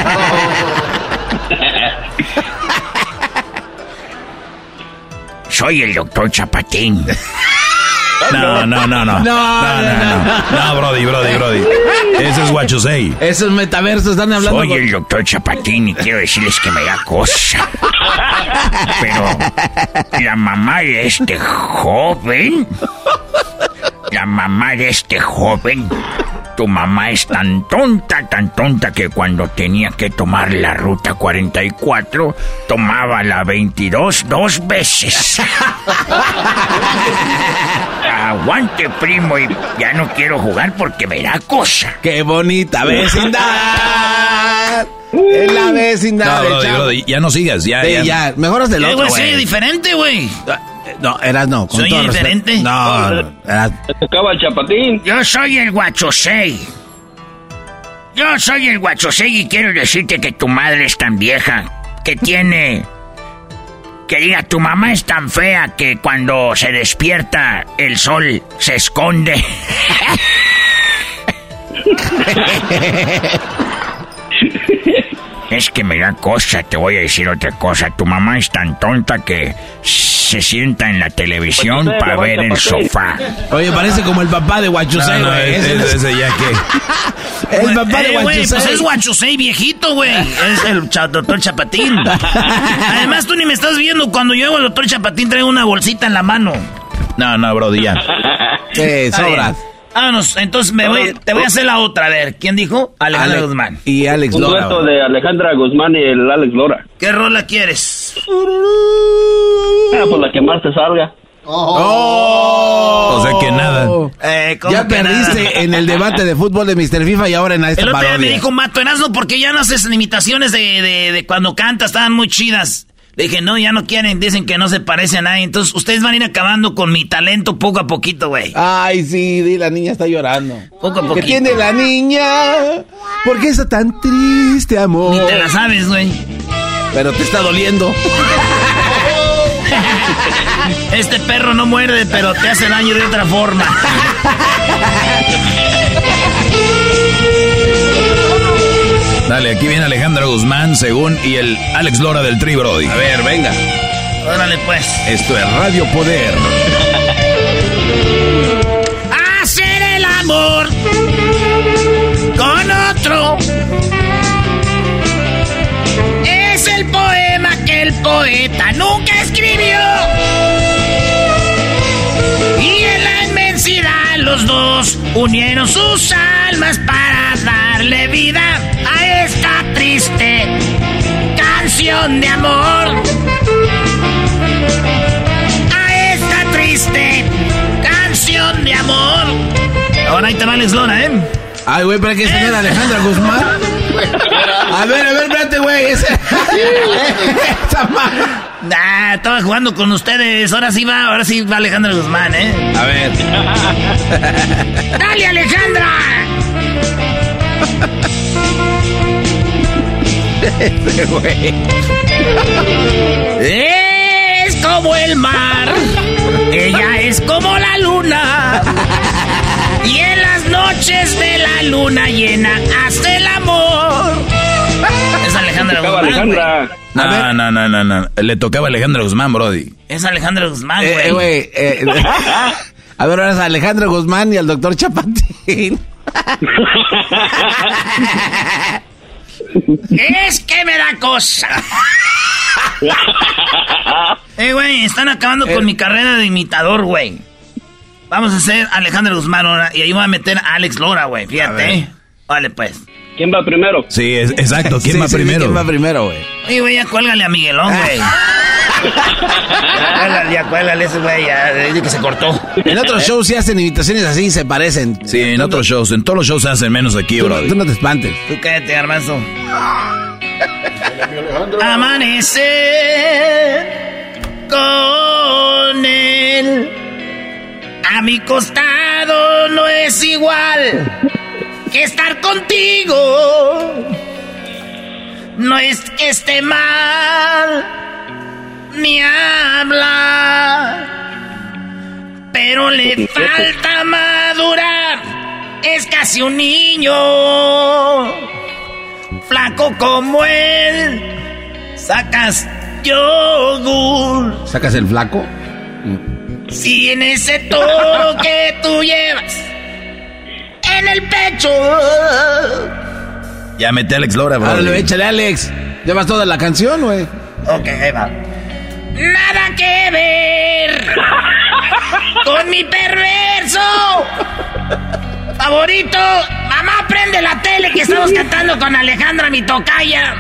Soy el doctor Chapatín. No, no, no, no. No, no, no. No, Brody, Brody, Brody. Ese es Guachusei. Esos metaversos están hablando. Soy el doctor Chapatín y quiero decirles que me da cosa. Pero la mamá de este joven. La mamá de este joven tu mamá es tan tonta, tan tonta que cuando tenía que tomar la ruta 44, tomaba la 22 dos veces. Aguante, primo, y ya no quiero jugar porque me da cosa. ¡Qué bonita vecindad! En la vecindad. No, ya no sigas, ya. ya. ya. Mejor haz del otro, güey. Diferente, güey. No, eras no. Con ¿Soy diferente? No, no, eras... tocaba el chapatín. Yo soy el guachosei. Yo soy el guachosei y quiero decirte que tu madre es tan vieja que tiene... Que diga, tu mamá es tan fea que cuando se despierta el sol se esconde. Es que me da cosa, te voy a decir otra cosa. Tu mamá es tan tonta que se sienta en la televisión pues para ver el sofá. Oye, parece como el papá de Guachusei, no, ese, ya que... el papá de Guachusei. Eh, pues es Guachusei viejito, güey. Es el doctor Chapatín. Además, tú ni me estás viendo. Cuando yo hago el doctor Chapatín, traigo una bolsita en la mano. No, no, bro, ya. Sí, sobra. Vámonos, entonces me voy, te voy a hacer la otra. A ver, ¿quién dijo? Alejandra Guzmán. Y Alex Un Lora. Un de Alejandra Guzmán y el Alex Lora. ¿Qué rola quieres? Ah, pues la que más te salga. Oh. O sea que nada. Eh, ya perdiste en el debate de fútbol de Mr. FIFA y ahora en esta El otro día me dijo Mato Erasmo porque ya no haces imitaciones de, de, de cuando canta, estaban muy chidas. Dije, no, ya no quieren, dicen que no se parece a nadie. Entonces, ustedes van a ir acabando con mi talento poco a poquito, güey. Ay, sí, la niña está llorando. Poco a poquito. ¿Qué tiene la niña? ¿Por qué está tan triste, amor? Ni te la sabes, güey. Pero te está doliendo. Este perro no muerde, pero te hace daño de otra forma. Dale, aquí viene Alejandro Guzmán, según, y el Alex Lora del Tri, Brody. A ver, venga. Órale, pues. Esto es Radio Poder. Hacer el amor con otro. Es el poema que el poeta nunca escribió. Y en la inmensidad los dos unieron sus almas para darle vida triste canción de amor. A esta triste canción de amor. Ahora ahí te va Lora, ¿eh? Ay, güey, ¿para qué señor Alejandra Guzmán? A ver, a ver, espérate, güey. Esa... Ah, estaba jugando con ustedes. Ahora sí va, ahora sí va Alejandra Guzmán, ¿eh? A ver. ¡Dale, Alejandra! Ese güey. Es como el mar. Ella es como la luna. Y en las noches de la luna llena hace el amor. Es Alejandra Guzmán. Alejandra. No, no, no, no, no. Le tocaba a Alejandra Guzmán, Brody. Es Alejandra Guzmán, Eh, güey. eh, güey. eh, a ver, ahora es Alejandro Guzmán y al doctor Chapatín. Es que me da cosa. eh, güey, están acabando con mi carrera de imitador, güey. Vamos a hacer Alejandro Guzmán ahora y ahí voy a meter a Alex Lora, güey. Fíjate. ¿eh? Vale, pues. ¿Quién va primero? Sí, es- exacto. ¿Quién Sí, va sí, primero? ¿Quién va primero, güey? Oye, güey, ya cuélgale a Miguelón, güey. ya cuélgale ese güey, ya, dice que se cortó. En otros shows sí hacen imitaciones así y se parecen. Sí, en otros shows. En todos los shows se hacen menos aquí, Brody. tú no te espantes. Tú cállate, garbanzo. Amanecer con él. A mi costado no es igual que estar contigo. No es que esté mal ni hablar, pero le falta madurar. Es casi un niño, flaco como él. Sacas yogur. ¿Sacas el flaco? Si en ese toro que tú llevas en el pecho. Ya mete a Alex Lora. Árale, échale, Alex. Llevas toda la canción, güey. Ok, ahí va. Nada que ver con mi perverso favorito. Mamá, prende la tele que estamos cantando con Alejandra, mi tocaya.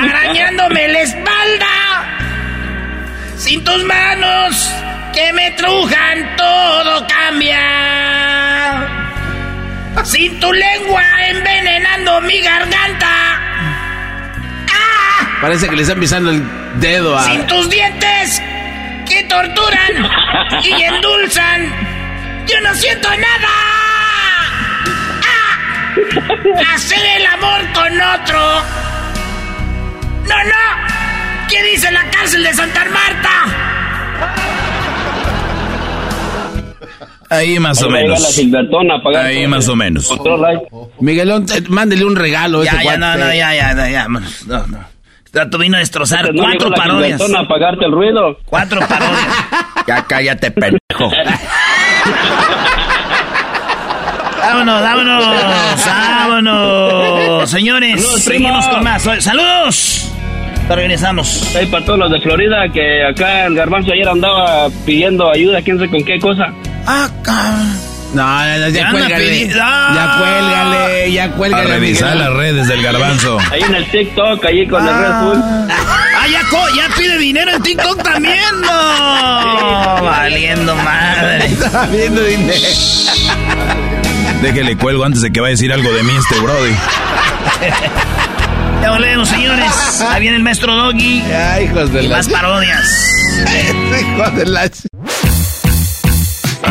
Arañándome la espalda. Sin tus manos que me trujan, todo cambia. Sin tu lengua envenenando mi garganta. Parece que le están pisando el dedo a... Sin tus dientes que torturan y endulzan. Yo no siento nada. ¡Ah! Hacer el amor con otro. No, no. ¿Qué dice la cárcel de Santa Marta? Ahí más o menos. Ahí más o menos. Miguelón, mándele un regalo. Ya, este ya, no, cuate. no, ya, ya, ya, No, no. Trato vino a destrozar No cuatro parodias. A pagarte el ruido. Cuatro parodias. Ya cállate, pendejo. Vámonos, vámonos, vámonos. Señores, Saludos, seguimos primo. con más. Saludos. Regresamos. Ahí para todos los de Florida que acá el garbanzo ayer andaba pidiendo ayuda, quién sabe con qué cosa. Ah, cabrón. No, no, no, ya Ya cuélgale. pidi- ¡Ah! Ya cuélgale, ya A cuélgale. revisar Miguelón. las redes del garbanzo. Ahí en el TikTok, ahí con el Red Bull. Ah, ya, co- ya pide dinero en TikTok también, no. Valiendo madre. Estaba viendo dinero. Déjele cuelgo antes de que vaya a decir algo de mí este Brody. Ya volvemos, señores. Ahí viene el maestro Doggy. Ya, hijos de Y la... más parodias. Hijos de la...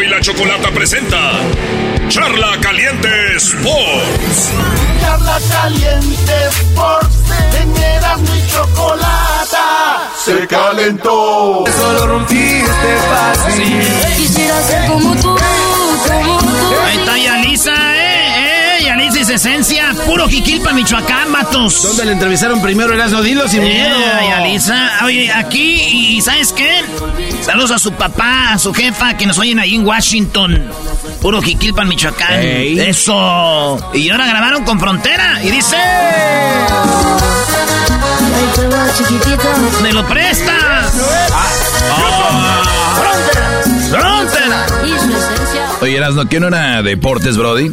Erasmo y la Chocolata presenta Charla Caliente Sports. Charla caliente Sports. En Erasmo y Chocolata. Se calentó. Solo rompiste fácil. Quisiera ser como tú, como tú. Ahí está Yalisa, eh, eh. Yalisa y su esencia. Puro Jiquilpa, Michoacán, matos. ¿Dónde le entrevistaron primero Erasmo? Dilo sin miedo. Eh, Yalisa. Oye, aquí, y ¿sabes qué? Saludos a su papá, a su jefa, que nos oyen ahí en Washington. Puro Jiquilpan, Michoacán. Eso. Y ahora grabaron con Frontera. Y dice... ¡Me lo prestas! ¡Frontera! Oye, Erasno, ¿qué no era deportes, Brody?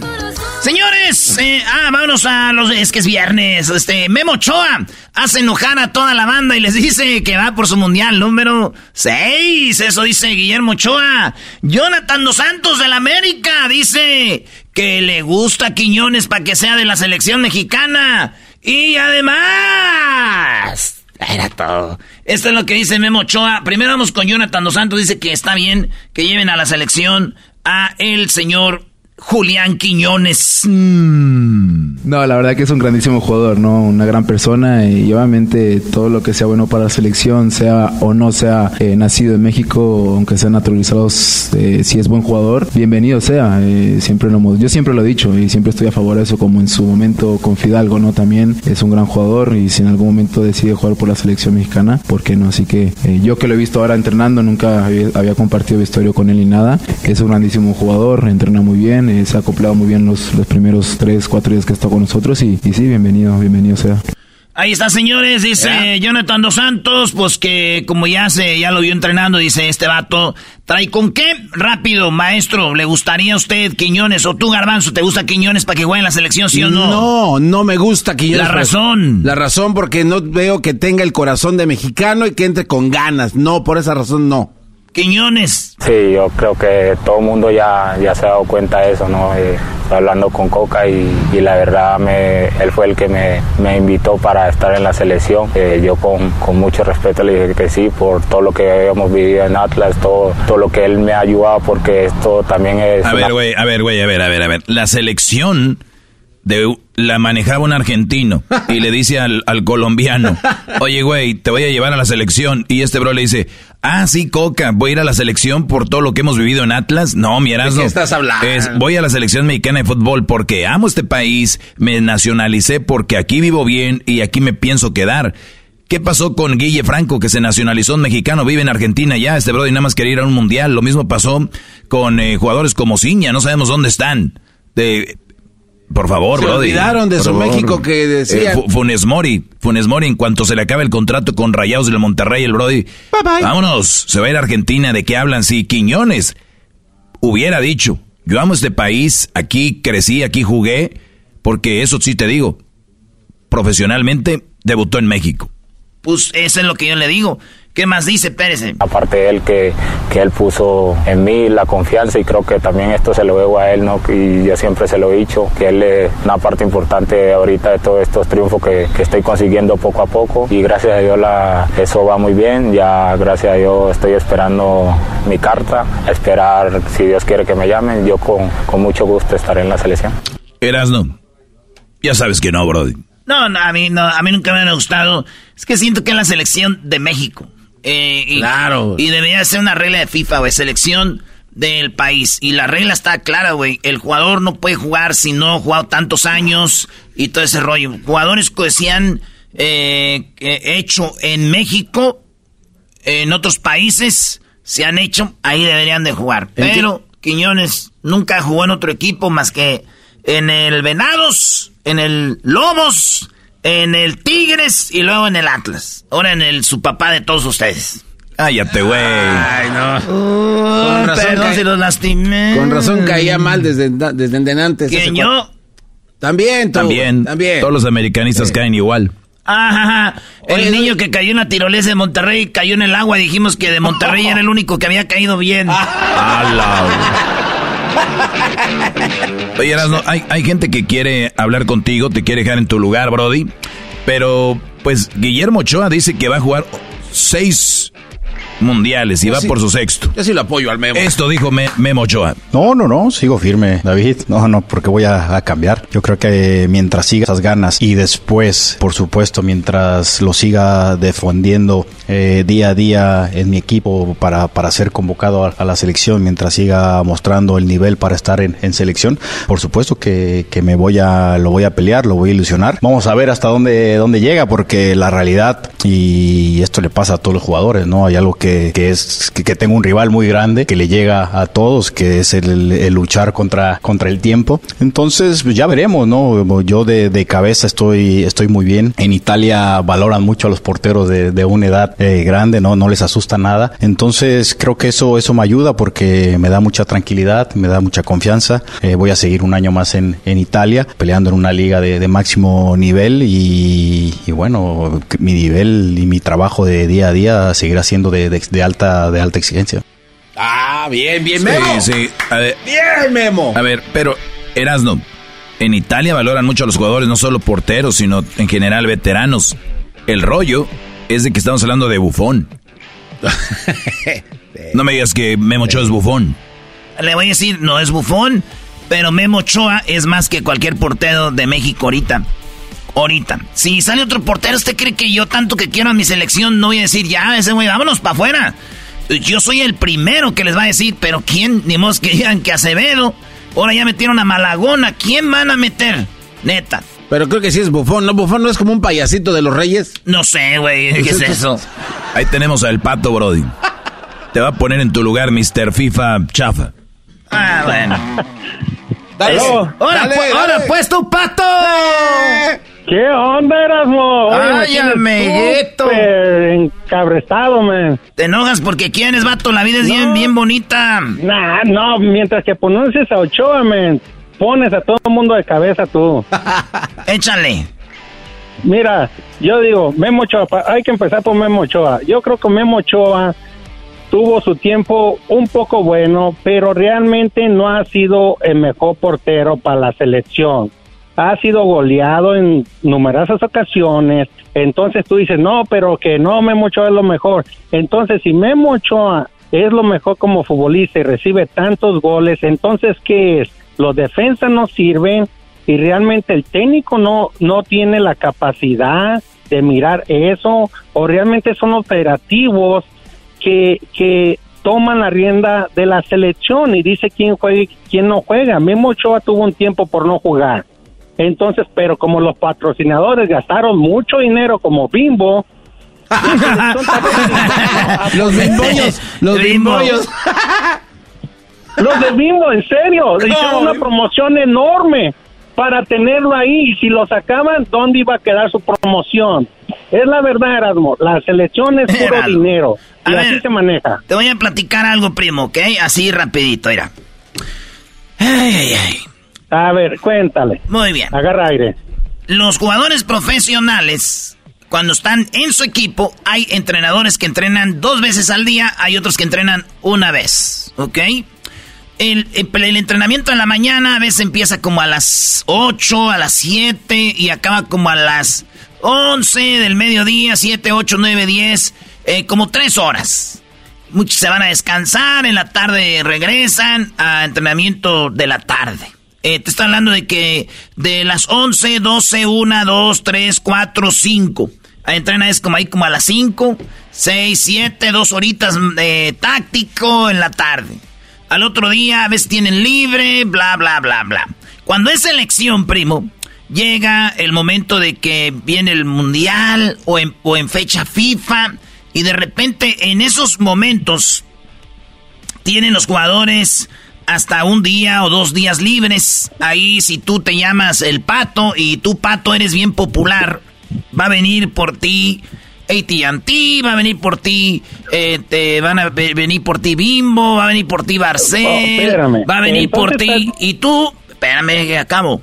Eh, ah, vámonos a los. Es que es viernes. Este, Memo Ochoa hace enojar a toda la banda y les dice que va por su mundial número 6. Eso dice Guillermo Ochoa. Jonathan Dos Santos del América dice que le gusta Quiñones para que sea de la selección mexicana. Y además. Era todo. Esto es lo que dice Memo Ochoa. Primero vamos con Jonathan Dos Santos. Dice que está bien que lleven a la selección a el señor Julián Quiñones. No, la verdad que es un grandísimo jugador, ¿no? Una gran persona y obviamente todo lo que sea bueno para la selección, sea o no sea eh, nacido en México, aunque sea naturalizado, eh, si es buen jugador, bienvenido sea. Eh, siempre lo yo siempre lo he dicho y siempre estoy a favor de eso, como en su momento con Fidalgo, ¿no? También es un gran jugador y si en algún momento decide jugar por la selección mexicana, ¿por qué no? Así que yo que lo he visto ahora entrenando, nunca había, había compartido vestuario con él ni nada. Es un grandísimo jugador, entrena muy bien eh, se ha acoplado muy bien los, los primeros tres, cuatro días que está con nosotros y, sí, bienvenido, bienvenido sea. Ahí está, señores, dice Jonathan Dos Santos, pues que como ya se, ya lo vio entrenando, dice este vato, trae con qué rápido, maestro, le gustaría a usted Quiñones o tú Garbanzo, ¿te gusta Quiñones para que juegue en la selección, sí o no? No, no me gusta Quiñones. La razón. La razón porque no veo que tenga el corazón de mexicano y que entre con ganas. No, por esa razón no. Quiñones. Sí, yo creo que todo el mundo ya, ya se ha dado cuenta de eso, ¿no? Eh, hablando con Coca y, la verdad me, él fue el que me, me invitó para estar en la selección. Eh, yo con, con, mucho respeto le dije que sí por todo lo que habíamos vivido en Atlas, todo, todo lo que él me ha ayudado porque esto también es... A ver, güey, a ver, güey, a ver, a ver, a ver. La selección de, la manejaba un argentino y le dice al, al colombiano, oye, güey, te voy a llevar a la selección. Y este bro le dice, ah, sí, Coca, voy a ir a la selección por todo lo que hemos vivido en Atlas. No, mi ¿De qué estás hablando? Es, voy a la selección mexicana de fútbol porque amo este país, me nacionalicé porque aquí vivo bien y aquí me pienso quedar. ¿Qué pasó con Guille Franco, que se nacionalizó un mexicano, vive en Argentina ya? Este brody nada más quería ir a un mundial. Lo mismo pasó con eh, jugadores como Ciña, no sabemos dónde están. De, por favor, se olvidaron de su México que decía. Eh, Funes Mori. Funes Mori, en cuanto se le acabe el contrato con Rayados del Monterrey, el Brody. Vámonos, se va a ir a Argentina. ¿De qué hablan? Si Quiñones hubiera dicho, yo amo este país, aquí crecí, aquí jugué, porque eso sí te digo, profesionalmente debutó en México. Pues eso es lo que yo le digo. ¿Qué más dice Pérez? Aparte de él que, que él puso en mí la confianza y creo que también esto se lo debo a él, ¿no? Y yo siempre se lo he dicho, que él es una parte importante ahorita de todos estos triunfos que, que estoy consiguiendo poco a poco y gracias a Dios la, eso va muy bien, ya gracias a Dios estoy esperando mi carta, a esperar si Dios quiere que me llamen, yo con, con mucho gusto estaré en la selección. Erasno, ya sabes que no, Brody. No, no, a mí, no, a mí nunca me ha gustado. Es que siento que es la selección de México. Eh, y, claro. Y debería ser una regla de FIFA, güey, selección del país. Y la regla está clara, güey. El jugador no puede jugar si no ha jugado tantos años y todo ese rollo. Jugadores que se han eh, hecho en México, en otros países, se han hecho, ahí deberían de jugar. Pero Quiñones nunca jugó en otro equipo más que en el Venados, en el Lobos en el Tigres y luego en el Atlas. Ahora en el su papá de todos ustedes. Cállate, güey. Ay, no. con razón si los lastimé. Con razón caía mal desde, desde antes. ¿Quién yo? También, tú, también, también. Todos los americanistas caen igual. Ajá, El niño que cayó en la tirolesa de Monterrey cayó en el agua. Dijimos que de Monterrey era el único que había caído bien. Oye, hay, hay gente que quiere hablar contigo, te quiere dejar en tu lugar, Brody. Pero, pues, Guillermo Ochoa dice que va a jugar seis mundiales y va por su sexto. Yo sí lo apoyo al Memo. Esto dijo Memo Ochoa. No, no, no, sigo firme, David. No, no, porque voy a, cambiar. Yo creo que mientras siga esas ganas y después, por supuesto, mientras lo siga defendiendo eh, día a día en mi equipo para, para ser convocado a, la selección, mientras siga mostrando el nivel para estar en, selección, por supuesto que, que, me voy a, lo voy a pelear, lo voy a ilusionar. Vamos a ver hasta dónde, dónde llega, porque la realidad, y esto le pasa a todos los jugadores, ¿no? Hay algo que que, que es que, tengo un rival muy grande que le llega a todos, que es el, luchar contra, contra el tiempo. Entonces, ya veremos, ¿no? Yo de, de, cabeza estoy, estoy muy bien. En Italia valoran mucho a los porteros de, de una edad eh, grande, ¿no? No les asusta nada. Entonces, creo que eso, eso me ayuda porque me da mucha tranquilidad, me da mucha confianza. Eh, voy a seguir un año más en, en Italia, peleando en una liga de, de máximo nivel y, y, bueno, mi nivel y mi trabajo de día a día seguirá siendo de, de, alta, de alta exigencia. Ah, bien, bien, Memo. Sí, sí. A ver, bien, Memo. A ver, pero, Erasno, en Italia valoran mucho a los jugadores, no solo porteros, sino en general veteranos. El rollo es de que estamos hablando de bufón. no me digas que Memo Ochoa es bufón. Le voy a decir, no es bufón, pero Memo Ochoa es más que cualquier portero de México ahorita. Ahorita. Si sale otro portero, ¿usted cree que yo tanto que quiero a mi selección no voy a decir, ya, ese güey, vámonos para afuera? Yo soy el primero que les va a decir, pero ¿quién? Ni más que digan que Acevedo. Ahora ya metieron a Malagona. ¿Quién van a meter? Neta. Pero creo que sí es bufón, ¿no? Bufón no es como un payasito de los reyes. No sé, güey. ¿Qué es eso? Ahí tenemos al pato, Brody. Te va a poner en tu lugar, Mr. FIFA Chafa. Ah, bueno. Dale. Ahora, pues, ahora pues tu pato. ¿Qué onda, Erasmo? Ay, amiguito. Encabrestado, man. Te enojas porque quién es, vato. La vida es bien, bien bonita. Nah, no. Mientras que pronuncias a Ochoa, man, pones a todo el mundo de cabeza tú. Échale. Mira, yo digo, Memo Ochoa, hay que empezar por Memo Ochoa. Yo creo que Memo Ochoa tuvo su tiempo un poco bueno, pero realmente no ha sido el mejor portero para la selección. Ha sido goleado en numerosas ocasiones. Entonces tú dices, no, pero que no, Memo Ochoa es lo mejor. Entonces, si Memo Ochoa es lo mejor como futbolista y recibe tantos goles, entonces, ¿qué es? Los defensas no sirven y realmente el técnico no, no tiene la capacidad de mirar eso o realmente son operativos que, que toman la rienda de la selección y dice quién juega y quién no juega. Memo Ochoa tuvo un tiempo por no jugar. Entonces, pero como los patrocinadores gastaron mucho dinero como Bimbo, los bimbollos, los bimbollos. los de Bimbo, en serio, hicieron una promoción enorme para tenerlo ahí y si lo sacaban, ¿dónde iba a quedar su promoción? Es la verdad, Erasmo, la selección es puro dinero y así se maneja. Te voy a platicar algo, primo, ¿ok? Así rapidito, mira. Ay, ay, ay. A ver, cuéntale. Muy bien. Agarra aire. Los jugadores profesionales, cuando están en su equipo, hay entrenadores que entrenan dos veces al día, hay otros que entrenan una vez, ¿ok? El, el, entrenamiento en la mañana a veces empieza como a las 8, a las 7 y acaba como a las 11 del mediodía, 7, 8, 9, 10, como 3 horas. Muchos se van a descansar, en la tarde regresan a entrenamiento de la tarde. Eh, te está hablando de que de las 11, 12, 1, 2, 3, 4, 5. Entrena es como ahí como a las 5, 6, 7, 2 horitas de táctico en la tarde. Al otro día a veces tienen libre, bla, bla, bla, bla. Cuando es elección, primo, llega el momento de que viene el mundial o en, o en fecha FIFA y de repente en esos momentos tienen los jugadores hasta un día o dos días libres. Ahí si tú te llamas el pato y tú pato eres bien popular, va a venir por ti AT&T, va a venir por ti, eh, te van a venir por ti Bimbo, va a venir por ti Barcel, va a venir por ti y tú, espérame que acabo.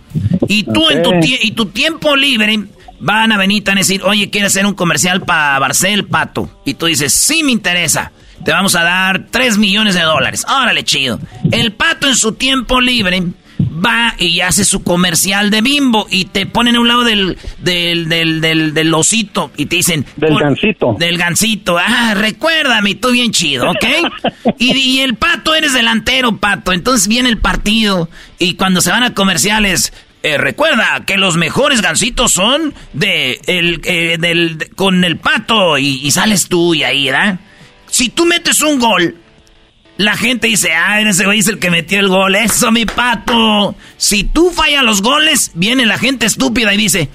Y tú en tu y tu tiempo libre van a venir a decir, "Oye, ¿quieres hacer un comercial para Barcel, pato?" Y tú dices, "Sí me interesa." Te vamos a dar 3 millones de dólares. Órale, chido. El pato en su tiempo libre va y hace su comercial de bimbo y te ponen a un lado del, del, del, del, osito y te dicen... Del gancito. Del gancito. Ah, recuérdame, tú bien chido, ¿ok? y, el pato, eres delantero, pato. Entonces viene el partido y cuando se van a comerciales... Eh, recuerda que los mejores gancitos son de el, eh, del, con el pato y, y sales tú y ahí, ¿verdad? Si tú metes un gol la gente dice, ah, ese güey es el que metió el gol. Eso, mi pato. Si tú fallas los goles, viene la gente estúpida y dice,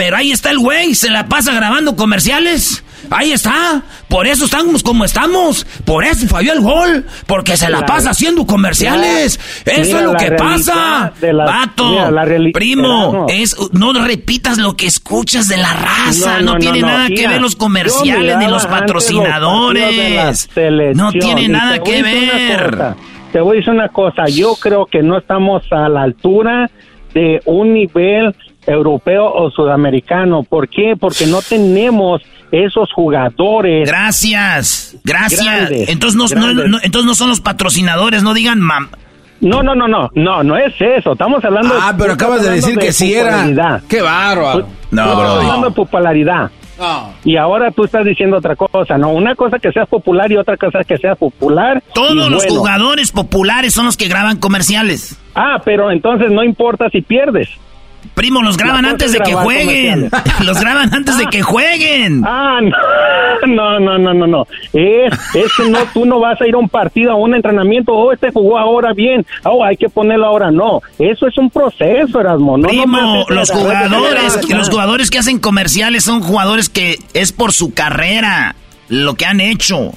pero ahí está el güey, se la pasa grabando comerciales. ahí está. Por eso estamos como estamos. Por eso falló el gol. Porque se la, pasa haciendo comerciales. eso es lo que pasa. Vato, primo, es, no repitas lo que escuchas de la raza. No, tiene nada que ver los comerciales ni los patrocinadores. no tiene nada que ver. Te voy a decir una cosa. Yo creo que no estamos a la altura de un nivel europeo o sudamericano. ¿Por qué? Porque no tenemos esos jugadores. Gracias, gracias. entonces, no, entonces no son los patrocinadores, no digan mam. No, no, no, no, no, no es eso. Estamos hablando. Ah, pero acabas de decir que sí era. Qué bárbaro. No, bro. Estamos hablando de popularidad. Y ahora tú estás diciendo otra cosa, ¿no? Una cosa que seas popular y otra cosa que seas popular. Todos los jugadores populares son los que graban comerciales. Ah, pero entonces no importa si pierdes. Primo, los graban antes de que jueguen. los graban antes de que jueguen. Ah, no, no, no, no, no. Es, es que no, tú no vas a ir a un partido, a un entrenamiento. Oh, este jugó ahora bien. Oh, hay que ponerlo ahora. No, eso es un proceso, Erasmo. No, Primo, los jugadores, los jugadores que hacen comerciales son jugadores que es por su carrera, lo que han hecho.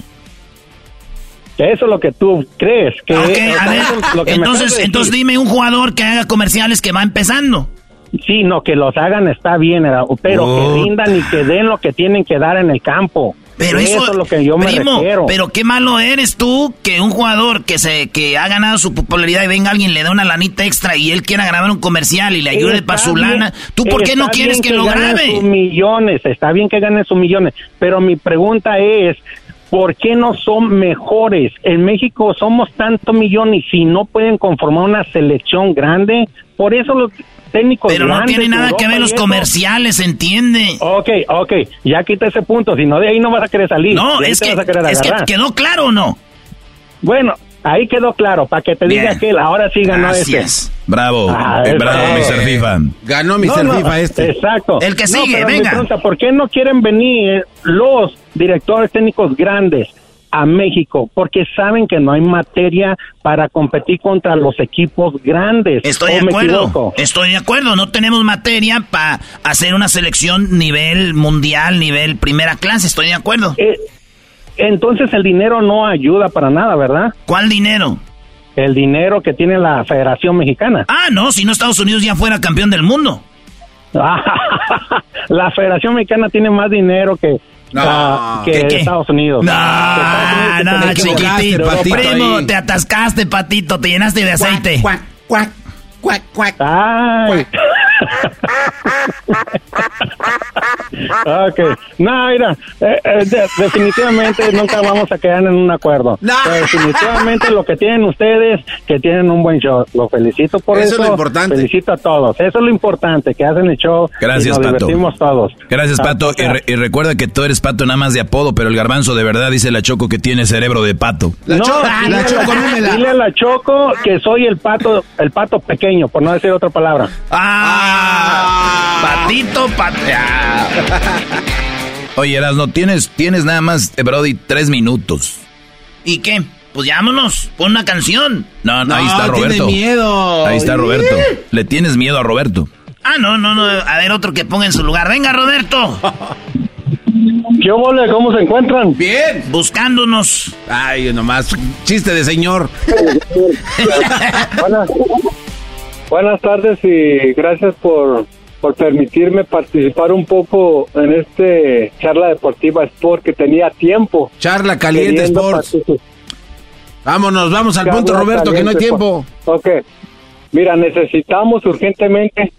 Eso es lo que tú crees. Que a ver, entonces, entonces dime un jugador que haga comerciales que va empezando. Sí, no, que los hagan está bien, pero que oh. rindan y que den lo que tienen que dar en el campo. Pero eso, es lo que yo me refiero. Pero qué malo eres tú que un jugador que se que ha ganado su popularidad y venga alguien le da una lanita extra y él quiera grabar un comercial y le ayude para su lana. ¿Tú por qué no quieres que, lo grabe? Sus millones, está bien que gane sus millones, pero mi pregunta es ¿Por qué no son mejores? En México somos tantos millones y si no pueden conformar una selección grande, por eso los técnicos Pero no tiene nada que ver los comerciales, ¿entiende? Ok, ok, ya quita ese punto, si no de ahí no vas a querer salir. No, es, que, es que quedó claro o no. Bueno, ahí quedó claro, para que te diga que ahora sí ganó Gracias. Bravo, ah, eh, bravo, Mr. FIFA. Ganó Mr. FIFA este. Exacto. El que sigue, venga. ¿Por qué no quieren venir los directores técnicos grandes? a México porque saben que no hay materia para competir contra los equipos grandes. Estoy de acuerdo. Estoy de acuerdo. No tenemos materia para hacer una selección nivel mundial, nivel primera clase. Estoy de acuerdo. Eh, entonces el dinero no ayuda para nada, ¿verdad? ¿Cuál dinero? El dinero que tiene la Federación Mexicana. Ah, no, si no Estados Unidos ya fuera campeón del mundo. la Federación Mexicana tiene más dinero que no, que Estados Unidos. No, no, chiquitito. Primo, te atascaste, patito, te llenaste de aceite. Cuac, cuac, cuac, cuac, cuac. ok. No, mira, eh, eh, definitivamente nunca vamos a quedar en un acuerdo. Definitivamente lo que tienen ustedes, que tienen un buen show. Lo felicito por eso. Eso es lo importante. Felicito a todos. Eso es lo importante, que hacen el show. Gracias, y nos Pato. divertimos todos. Gracias, Pato. Y, recuerda que tú eres Pato nada más de apodo, pero el garbanzo de verdad dice la Choco que tiene cerebro de pato. La no, Choco, la Choco, dile a la Choco que soy el pato, el pato pequeño, por no decir otra palabra. Ah, patito, patea. Oye, no tienes, tienes nada más, eh, Brody, tres minutos. ¿Y qué? Pues llámonos, pon una canción. No, no, ahí está Roberto. Tiene miedo. Ahí está Roberto. Le tienes miedo a Roberto. Ah, no, no, no. A ver, otro que ponga en su lugar. Venga, Roberto. ¿Qué mole? ¿Cómo se encuentran? Bien. Buscándonos. Ay, nomás. Chiste de señor. buenas, buenas tardes y gracias por por permitirme participar un poco en este charla deportiva Sport que tenía tiempo. Charla caliente Sport. Vámonos, vamos al punto Roberto, que no hay tiempo. Ok. Mira, necesitamos urgentemente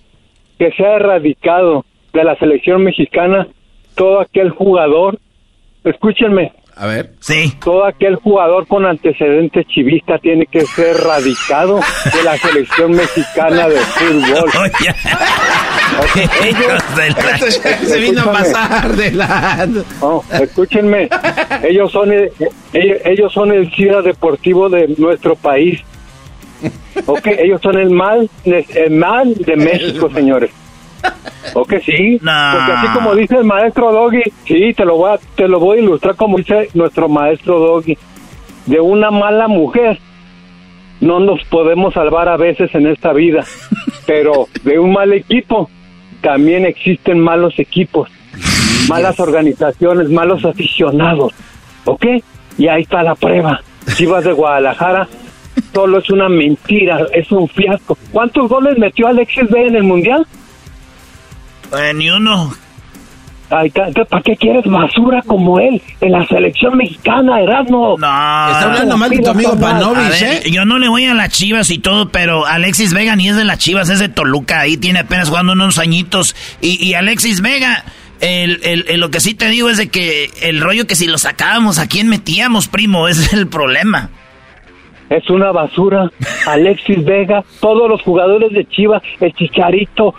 que sea erradicado de la selección mexicana todo aquel jugador, escúchenme, a ver. Sí. Todo aquel jugador con antecedentes chivistas tiene que ser radicado de la selección mexicana de fútbol. ellos, se vino a pasar de la... escúchenme, ellos son el, ellos son el CIRA deportivo de nuestro país. Ok, ellos son el mal, el mal de México, señores. ¿O que sí? Porque así como dice el maestro Doggy, sí, te lo voy a, te lo voy a ilustrar como dice nuestro maestro Doggy. De una mala mujer no nos podemos salvar a veces en esta vida, pero de un mal equipo también existen malos equipos. malas organizaciones, malos aficionados, ¿ok? Y ahí está la prueba. Chivas de Guadalajara solo es una mentira, es un fiasco. ¿Cuántos goles metió Alexis B en el Mundial? Eh, ni uno. Ay, ¿para qué quieres basura como él en la selección mexicana, Erasmo? No. Está hablando mal de tu amigo Panovich, ¿eh? Yo no le voy a las chivas y todo, pero Alexis Vega ni es de las chivas, es de Toluca. Ahí tiene apenas jugando unos añitos. Y, y Alexis Vega, el, el, lo que sí te digo es de que el rollo que si lo sacábamos, ¿a quién metíamos, primo? Ese es el problema. Es una basura. Alexis Vega, todos los jugadores de Chivas, el Chicharito,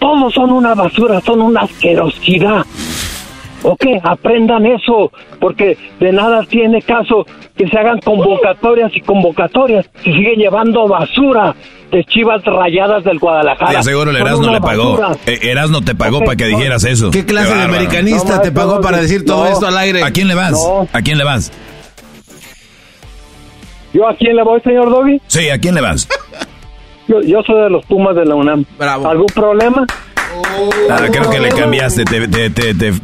todos son una basura, son una asquerosidad. Ok, aprendan eso, porque de nada tiene caso que se hagan convocatorias y convocatorias si siguen llevando basura de chivas rayadas del Guadalajara. Te seguro el Erasmo le pagó. Eh, Erasmo te pagó para que dijeras eso. ¿Qué clase de americanista te pagó para decir todo esto al aire? ¿A quién le vas? ¿A quién le vas? ¿Yo a quién le voy, señor Doggy? Sí, ¿a quién le vas? Yo, soy de los Pumas de la UNAM. ¿Algún problema? Ah, creo que le cambiaste,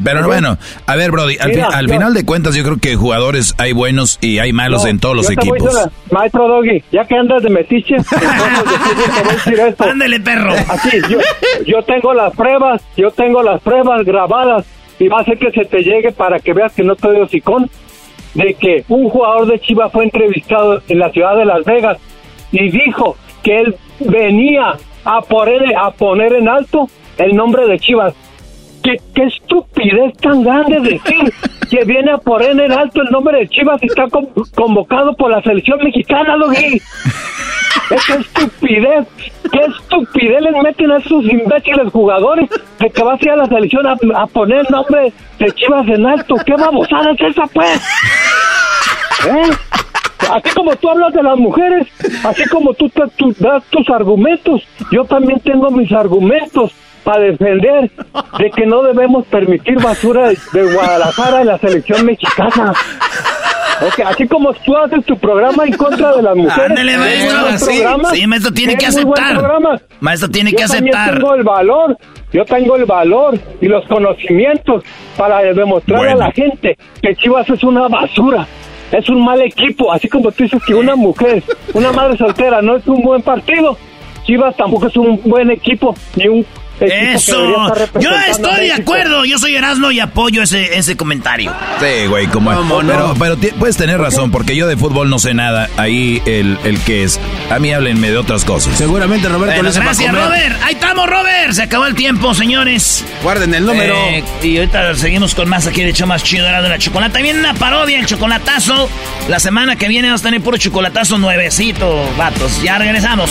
pero bueno, a ver, Brody, al, final de cuentas yo creo que jugadores hay buenos y hay malos en todos los equipos. maestro Doggy, ya que andas de metiche, Ándale, perro. Aquí, yo, yo tengo las pruebas, yo tengo las pruebas grabadas y va a ser que se te llegue para que veas que no estoy hocicón de que un jugador de Chivas fue entrevistado en la ciudad de Las Vegas y dijo que él venía a poner, a poner en alto el nombre de Chivas. ¿Qué, estupidez tan grande decir que viene a poner en alto el nombre de Chivas y está convocado por la selección mexicana, Logui. ¡Qué estupidez! ¡Qué estupidez les meten a esos imbéciles jugadores de que va a ir a la selección a, poner el nombre de Chivas en alto! ¡Qué babosada es esa, pues! ¿Eh? Así como tú hablas de las mujeres, así como tú, das tus argumentos, yo también tengo mis argumentos para defender de que no debemos permitir basura de, Guadalajara en la selección mexicana. así como tú haces tu programa en contra de las mujeres. Ándale, maestro. Sí, maestro tiene que aceptar. Maestro tiene que aceptar. Yo tengo el valor, yo tengo el valor y los conocimientos para demostrar a la gente que Chivas es una basura es un mal equipo, así como tú dices que una mujer, una madre soltera no es un buen partido, Chivas tampoco es un buen equipo, ni un eso. Yo estoy de acuerdo. Yo soy Erasmo y apoyo ese, ese comentario. Sí, güey, como pero, pero puedes tener razón, porque yo de fútbol no sé nada. Ahí el, el que es. A mí háblenme de otras cosas. Seguramente Roberto Gracias, Robert. Ahí estamos, Robert. Se acabó el tiempo, señores. Guarden el número. Eh, y ahorita seguimos con más aquí de hecho más chido de la chocolate. Viene una parodia, el chocolatazo. La semana que viene vamos a tener puro chocolatazo nuevecito, vatos. Ya regresamos.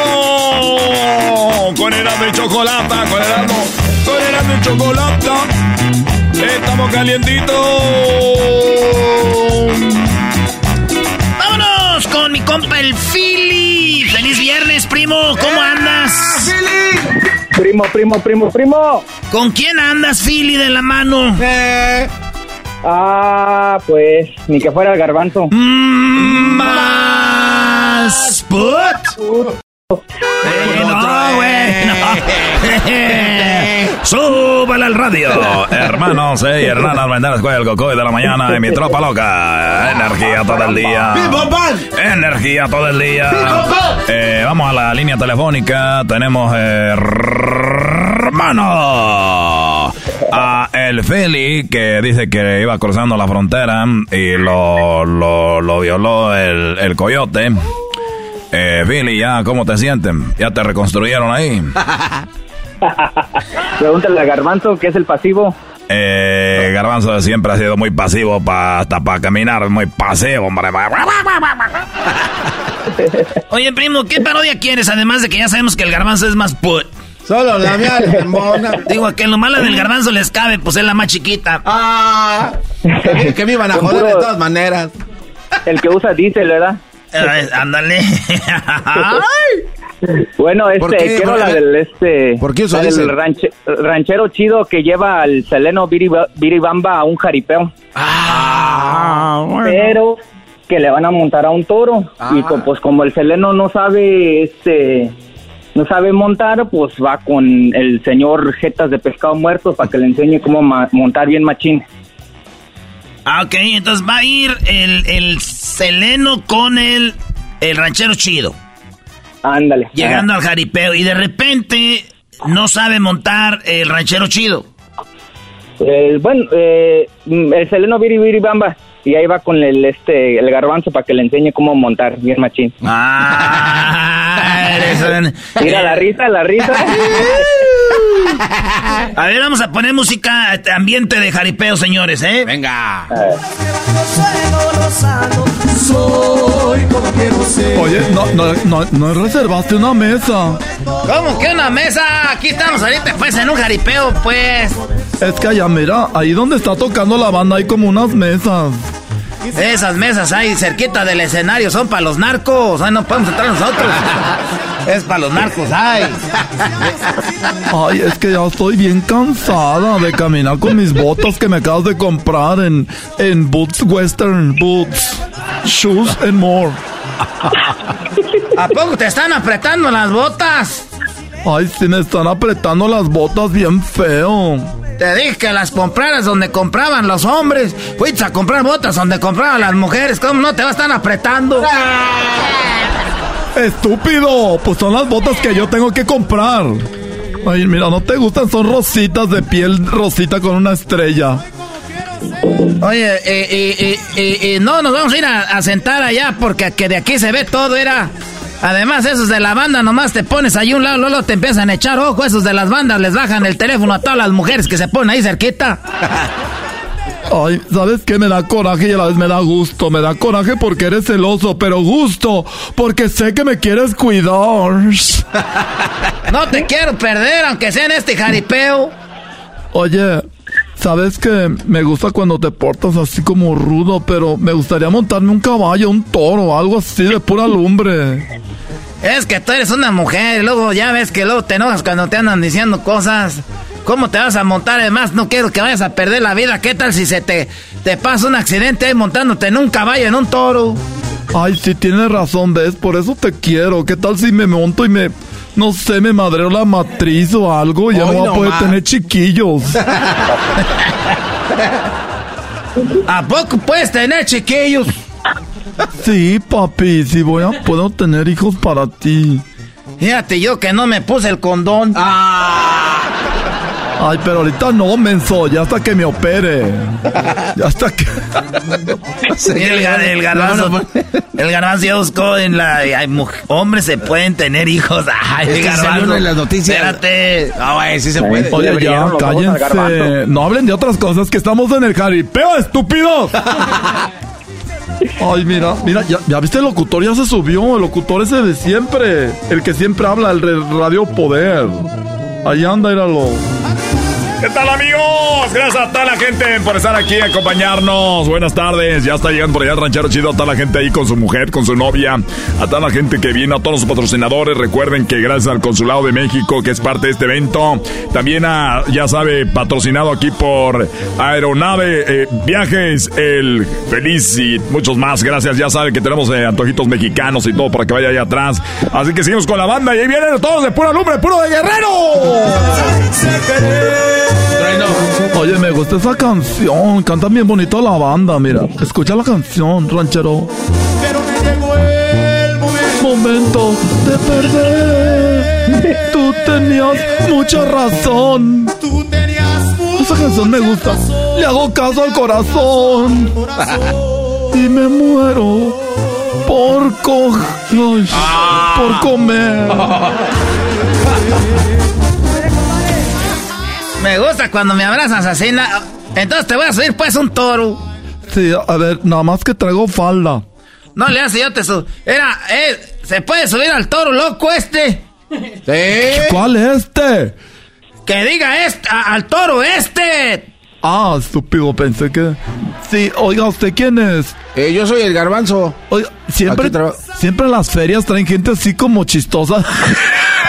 Con el de chocolate, con el con el de chocolate. Estamos calientitos. Vámonos con mi compa el Philly. Feliz viernes, primo. ¿Cómo ¡Eh, andas? Philly. Primo, primo, primo, primo. ¿Con quién andas, Philly, de la mano? Eh. Ah, pues, ni que fuera el garbanzo. Mm, más put. Eh, no, güey. No. Súbale al radio. Hermanos eh, y hermanas, la escuela el cocoy de la mañana de mi tropa loca. Energía todo el día. Energía todo el día. Eh, vamos a la línea telefónica. Tenemos hermano a el Feli que dice que iba cruzando la frontera y lo, lo, lo violó el, el coyote. Eh, Billy, ya, ¿cómo te sienten? ¿Ya te reconstruyeron ahí? Pregúntale a Garbanzo, ¿qué es el pasivo? Eh, Garbanzo siempre ha sido muy pasivo pa, hasta para caminar, muy pasivo, hombre. Oye, primo, ¿qué parodia quieres? Además de que ya sabemos que el Garbanzo es más put. Solo la mía. Digo, que lo malo del garbanzo les cabe, pues es la más chiquita. Ah, que, me iban a joder de todas maneras. El que usa diésel, ¿verdad? Ándale. bueno, este, quiero la del este. ¿Por qué el ranchero chido que lleva al Seleno Biribamba a un jaripeo. Ah, bueno. Pero que le van a montar a un toro. Y Ah. pues como el Seleno no sabe, este, no sabe montar, pues va con el señor Jetas de Pescado Muerto para que le enseñe cómo ma- montar bien machín. Ah, ok, entonces va a ir el, el Seleno con el, el ranchero chido. Ándale. Llegando al jaripeo y de repente no sabe montar el ranchero chido. Eh, bueno, eh, el Seleno Biribamba. Y ahí va con el este el garbanzo para que le enseñe cómo montar bien machín. Ah, eres un- Mira la risa, la risa. A ver, vamos a poner música, eh, ambiente de jaripeo, señores, ¿eh? Venga. Oye, no, no, no, no reservaste una mesa. ¿Cómo que una mesa? Aquí estamos ahorita, pues, en un jaripeo, pues. Es que allá, mira, ahí donde está tocando la banda hay como unas mesas. Esas mesas ahí cerquita del escenario son para los narcos. Ay, no podemos entrar nosotros. Es para los narcos, ay. Ay, es que ya estoy bien cansada de caminar con mis botas que me acabas de comprar en, en Boots Western Boots. Shoes and more. ¿A poco te están apretando las botas? Ay, sí me están apretando las botas bien feo. Te dije que las compraras donde compraban los hombres. Fuiste a comprar botas donde compraban las mujeres. ¿Cómo no te va a estar apretando? Estúpido, pues son las botas que yo tengo que comprar. Ay, mira, no te gustan, son rositas de piel rosita con una estrella. Oye, eh, eh, eh, eh, eh, no, nos vamos a ir a, a sentar allá porque que de aquí se ve todo, era. Además, esos de la banda, nomás te pones ahí un lado, luego te empiezan a echar ojo. Esos de las bandas les bajan el teléfono a todas las mujeres que se ponen ahí cerquita. Ay, ¿sabes qué? Me da coraje y a la vez me da gusto. Me da coraje porque eres celoso, pero gusto porque sé que me quieres cuidar. No te quiero perder, aunque sea en este jaripeo. Oye, ¿sabes que me gusta cuando te portas así como rudo, pero me gustaría montarme un caballo, un toro, algo así de pura lumbre? Es que tú eres una mujer y luego ya ves que luego te enojas cuando te andan diciendo cosas. ¿Cómo te vas a montar? Además, no quiero que vayas a perder la vida. ¿Qué tal si se te, te pasa un accidente ahí montándote en un caballo, en un toro? Ay, sí tienes razón, ¿ves? Por eso te quiero. ¿Qué tal si me monto y me, no sé, me madreo la matriz o algo? Y ya Hoy no voy a poder tener chiquillos. ¿A poco puedes tener chiquillos? Sí, papi, sí voy a, puedo tener hijos para ti. Fíjate yo que no me puse el condón. Ay, pero ahorita no, menso, ya hasta que me opere. Ya hasta que... El, gar- el garbanzo, el garbanzo ya buscó en la... Hombres se pueden tener hijos. Ay, el garbanzo. en las noticias. Espérate. No, güey, sí se puede. Oye, ya, cállense. No hablen de otras cosas, que estamos en el jaripeo, estúpidos. Ay, mira, mira, ya, ya viste el locutor, ya se subió. El locutor ese de siempre. El que siempre habla, el de Radio Poder. Ahí anda, éralo. ¿Qué tal amigos? Gracias a toda la gente por estar aquí y acompañarnos. Buenas tardes. Ya está llegando por allá el ranchero chido. A toda la gente ahí con su mujer, con su novia. A toda la gente que viene, a todos los patrocinadores. Recuerden que gracias al Consulado de México, que es parte de este evento. También a, ya sabe, patrocinado aquí por Aeronave eh, Viajes, el Feliz y muchos más. Gracias. Ya sabe que tenemos eh, antojitos mexicanos y todo para que vaya allá atrás. Así que seguimos con la banda y ahí vienen todos de pura lumbre, puro de guerrero. Oye, me gusta esa canción. Canta bien bonito la banda, mira. Escucha la canción, ranchero. Pero me llegó el momento. Momento de perder. Tú tenías mucha razón. Tú tenías Esa canción me gusta. Le hago caso al corazón. Y me muero por co ay, por comer. Me gusta cuando me abrazas así. na- Entonces te voy a subir pues un toro. Sí, a ver, nada más que traigo falda. No le hace yo te subo. Era, eh, se puede subir al toro loco este. ¿Sí? ¿Cuál este? Que diga este, al toro este. Ah, estúpido, pensé que... Sí, oiga, ¿usted quién es? Eh, yo soy el garbanzo. Oiga, siempre, siempre en las ferias traen gente así como chistosa.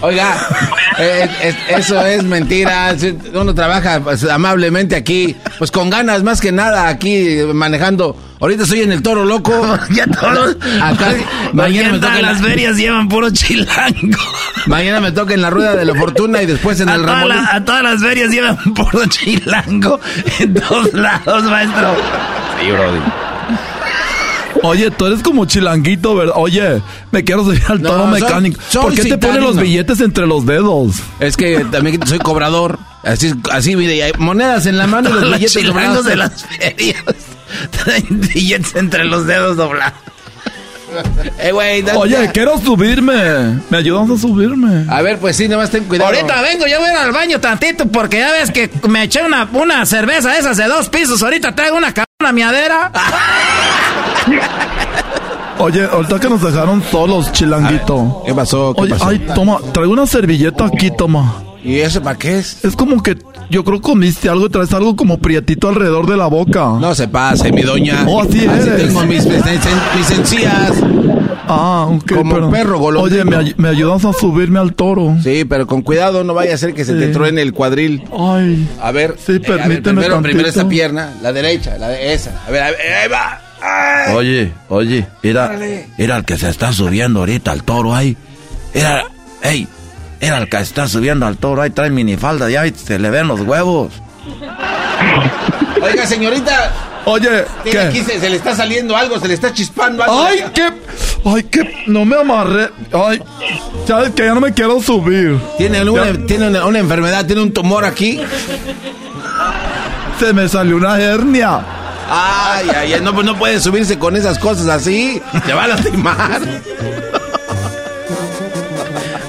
Oiga, eh, eso es mentira. Uno trabaja pues, amablemente aquí, pues con ganas más que nada aquí manejando. Ahorita estoy en el toro loco. ya todos. Acá, mañana me toca. las ferias llevan puro chilango. Mañana me toca en la rueda de la fortuna y después en el ramón. a todas las ferias llevan puro chilango en todos lados, maestro. Sí, Brody. Oye, tú eres como chilanguito, ¿verdad? Oye, me quiero subir al toro mecánico. ¿Por qué te ponen los billetes entre los dedos? Es que también soy cobrador. Así, así, mire, monedas en la mano y los billetes doblados. de las ferias. Traen billetes entre los dedos doblados. Eh, Oye, quiero subirme. ¿Me ayudas a subirme? A ver, pues sí, nada más ten cuidado. Ahorita vengo, yo voy al baño tantito porque ya ves que me eché una, una cerveza esas de dos pisos. Ahorita traigo una una miadera. Oye, ahorita que nos dejaron solos, chilanguito. ¿Qué pasó? Oye, ay, toma, traigo una servilleta aquí, toma. ¿Y eso para qué es? Es como que yo creo que comiste algo y traes algo como prietito alrededor de la boca. No se pase, mi doña. Oh, así, así tengo mis, mis, encías. Ah, ok. Como perro Oye, ¿me, ayudas a subirme al toro? Sí, pero con cuidado, no vaya a ser que se te truene el cuadril. Ay. A ver. Sí, eh, permíteme. primero, primero esta pierna, la derecha, la de esa. A ver, a ver, ahí va. Oye, oye, era, era el que se está subiendo ahorita al toro ahí. Era, hey, era el que está subiendo al toro ahí, trae minifalda ya se le ven los huevos. Oiga, señorita. Oye, ¿qué? Aquí se, le está saliendo algo, se le está chispando algo. Ay, qué. Ay, qué. No me amarré. Ay, sabes que ya no me quiero subir. Tiene, tiene una enfermedad, tiene un tumor aquí. Se me salió una hernia. Ay, ay, no, pues no puede subirse con esas cosas así. Te va a lastimar.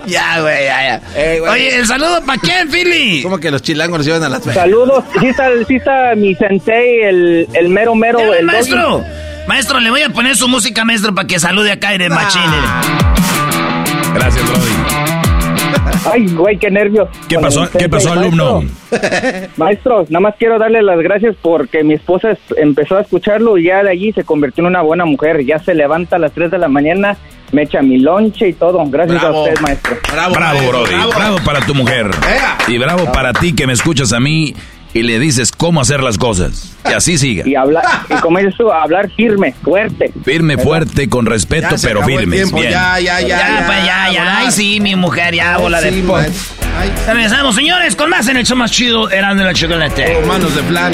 ya, güey, ya, ya. Oye, ¿el saludo para quién, Philly? ¿Cómo que los chilangos llevan a las Saludos. Sí está, sí está mi sensei, el, el mero mero. El, maestro. Maestro, le voy a poner su música, maestro, para que salude acá de Machine. Gracias, Brody. Ay, güey, qué nervios. ¿Qué pasó, ¿qué pasó alumno? Maestro, nada más quiero darle las gracias porque mi esposa empezó a escucharlo y ya de allí se convirtió en una buena mujer. Ya se levanta a las 3 de la mañana, me echa mi lonche y todo. Gracias a usted, maestro. Bravo, bravo, Brody. Bravo. para tu mujer. Y bravo para ti que me escuchas a mí y le dices cómo hacer las cosas. Y así siga. Y hablar, y como eso, hablar firme, fuerte. Firme, fuerte, con respeto, pero firme. Ya, ya, ya, ya. pues ya, ya. Ay, sí, mi mujer, ya, bola de... Regresamos, señores, con más en el show más chido, eran de la chocolate. Oh, manos de plan.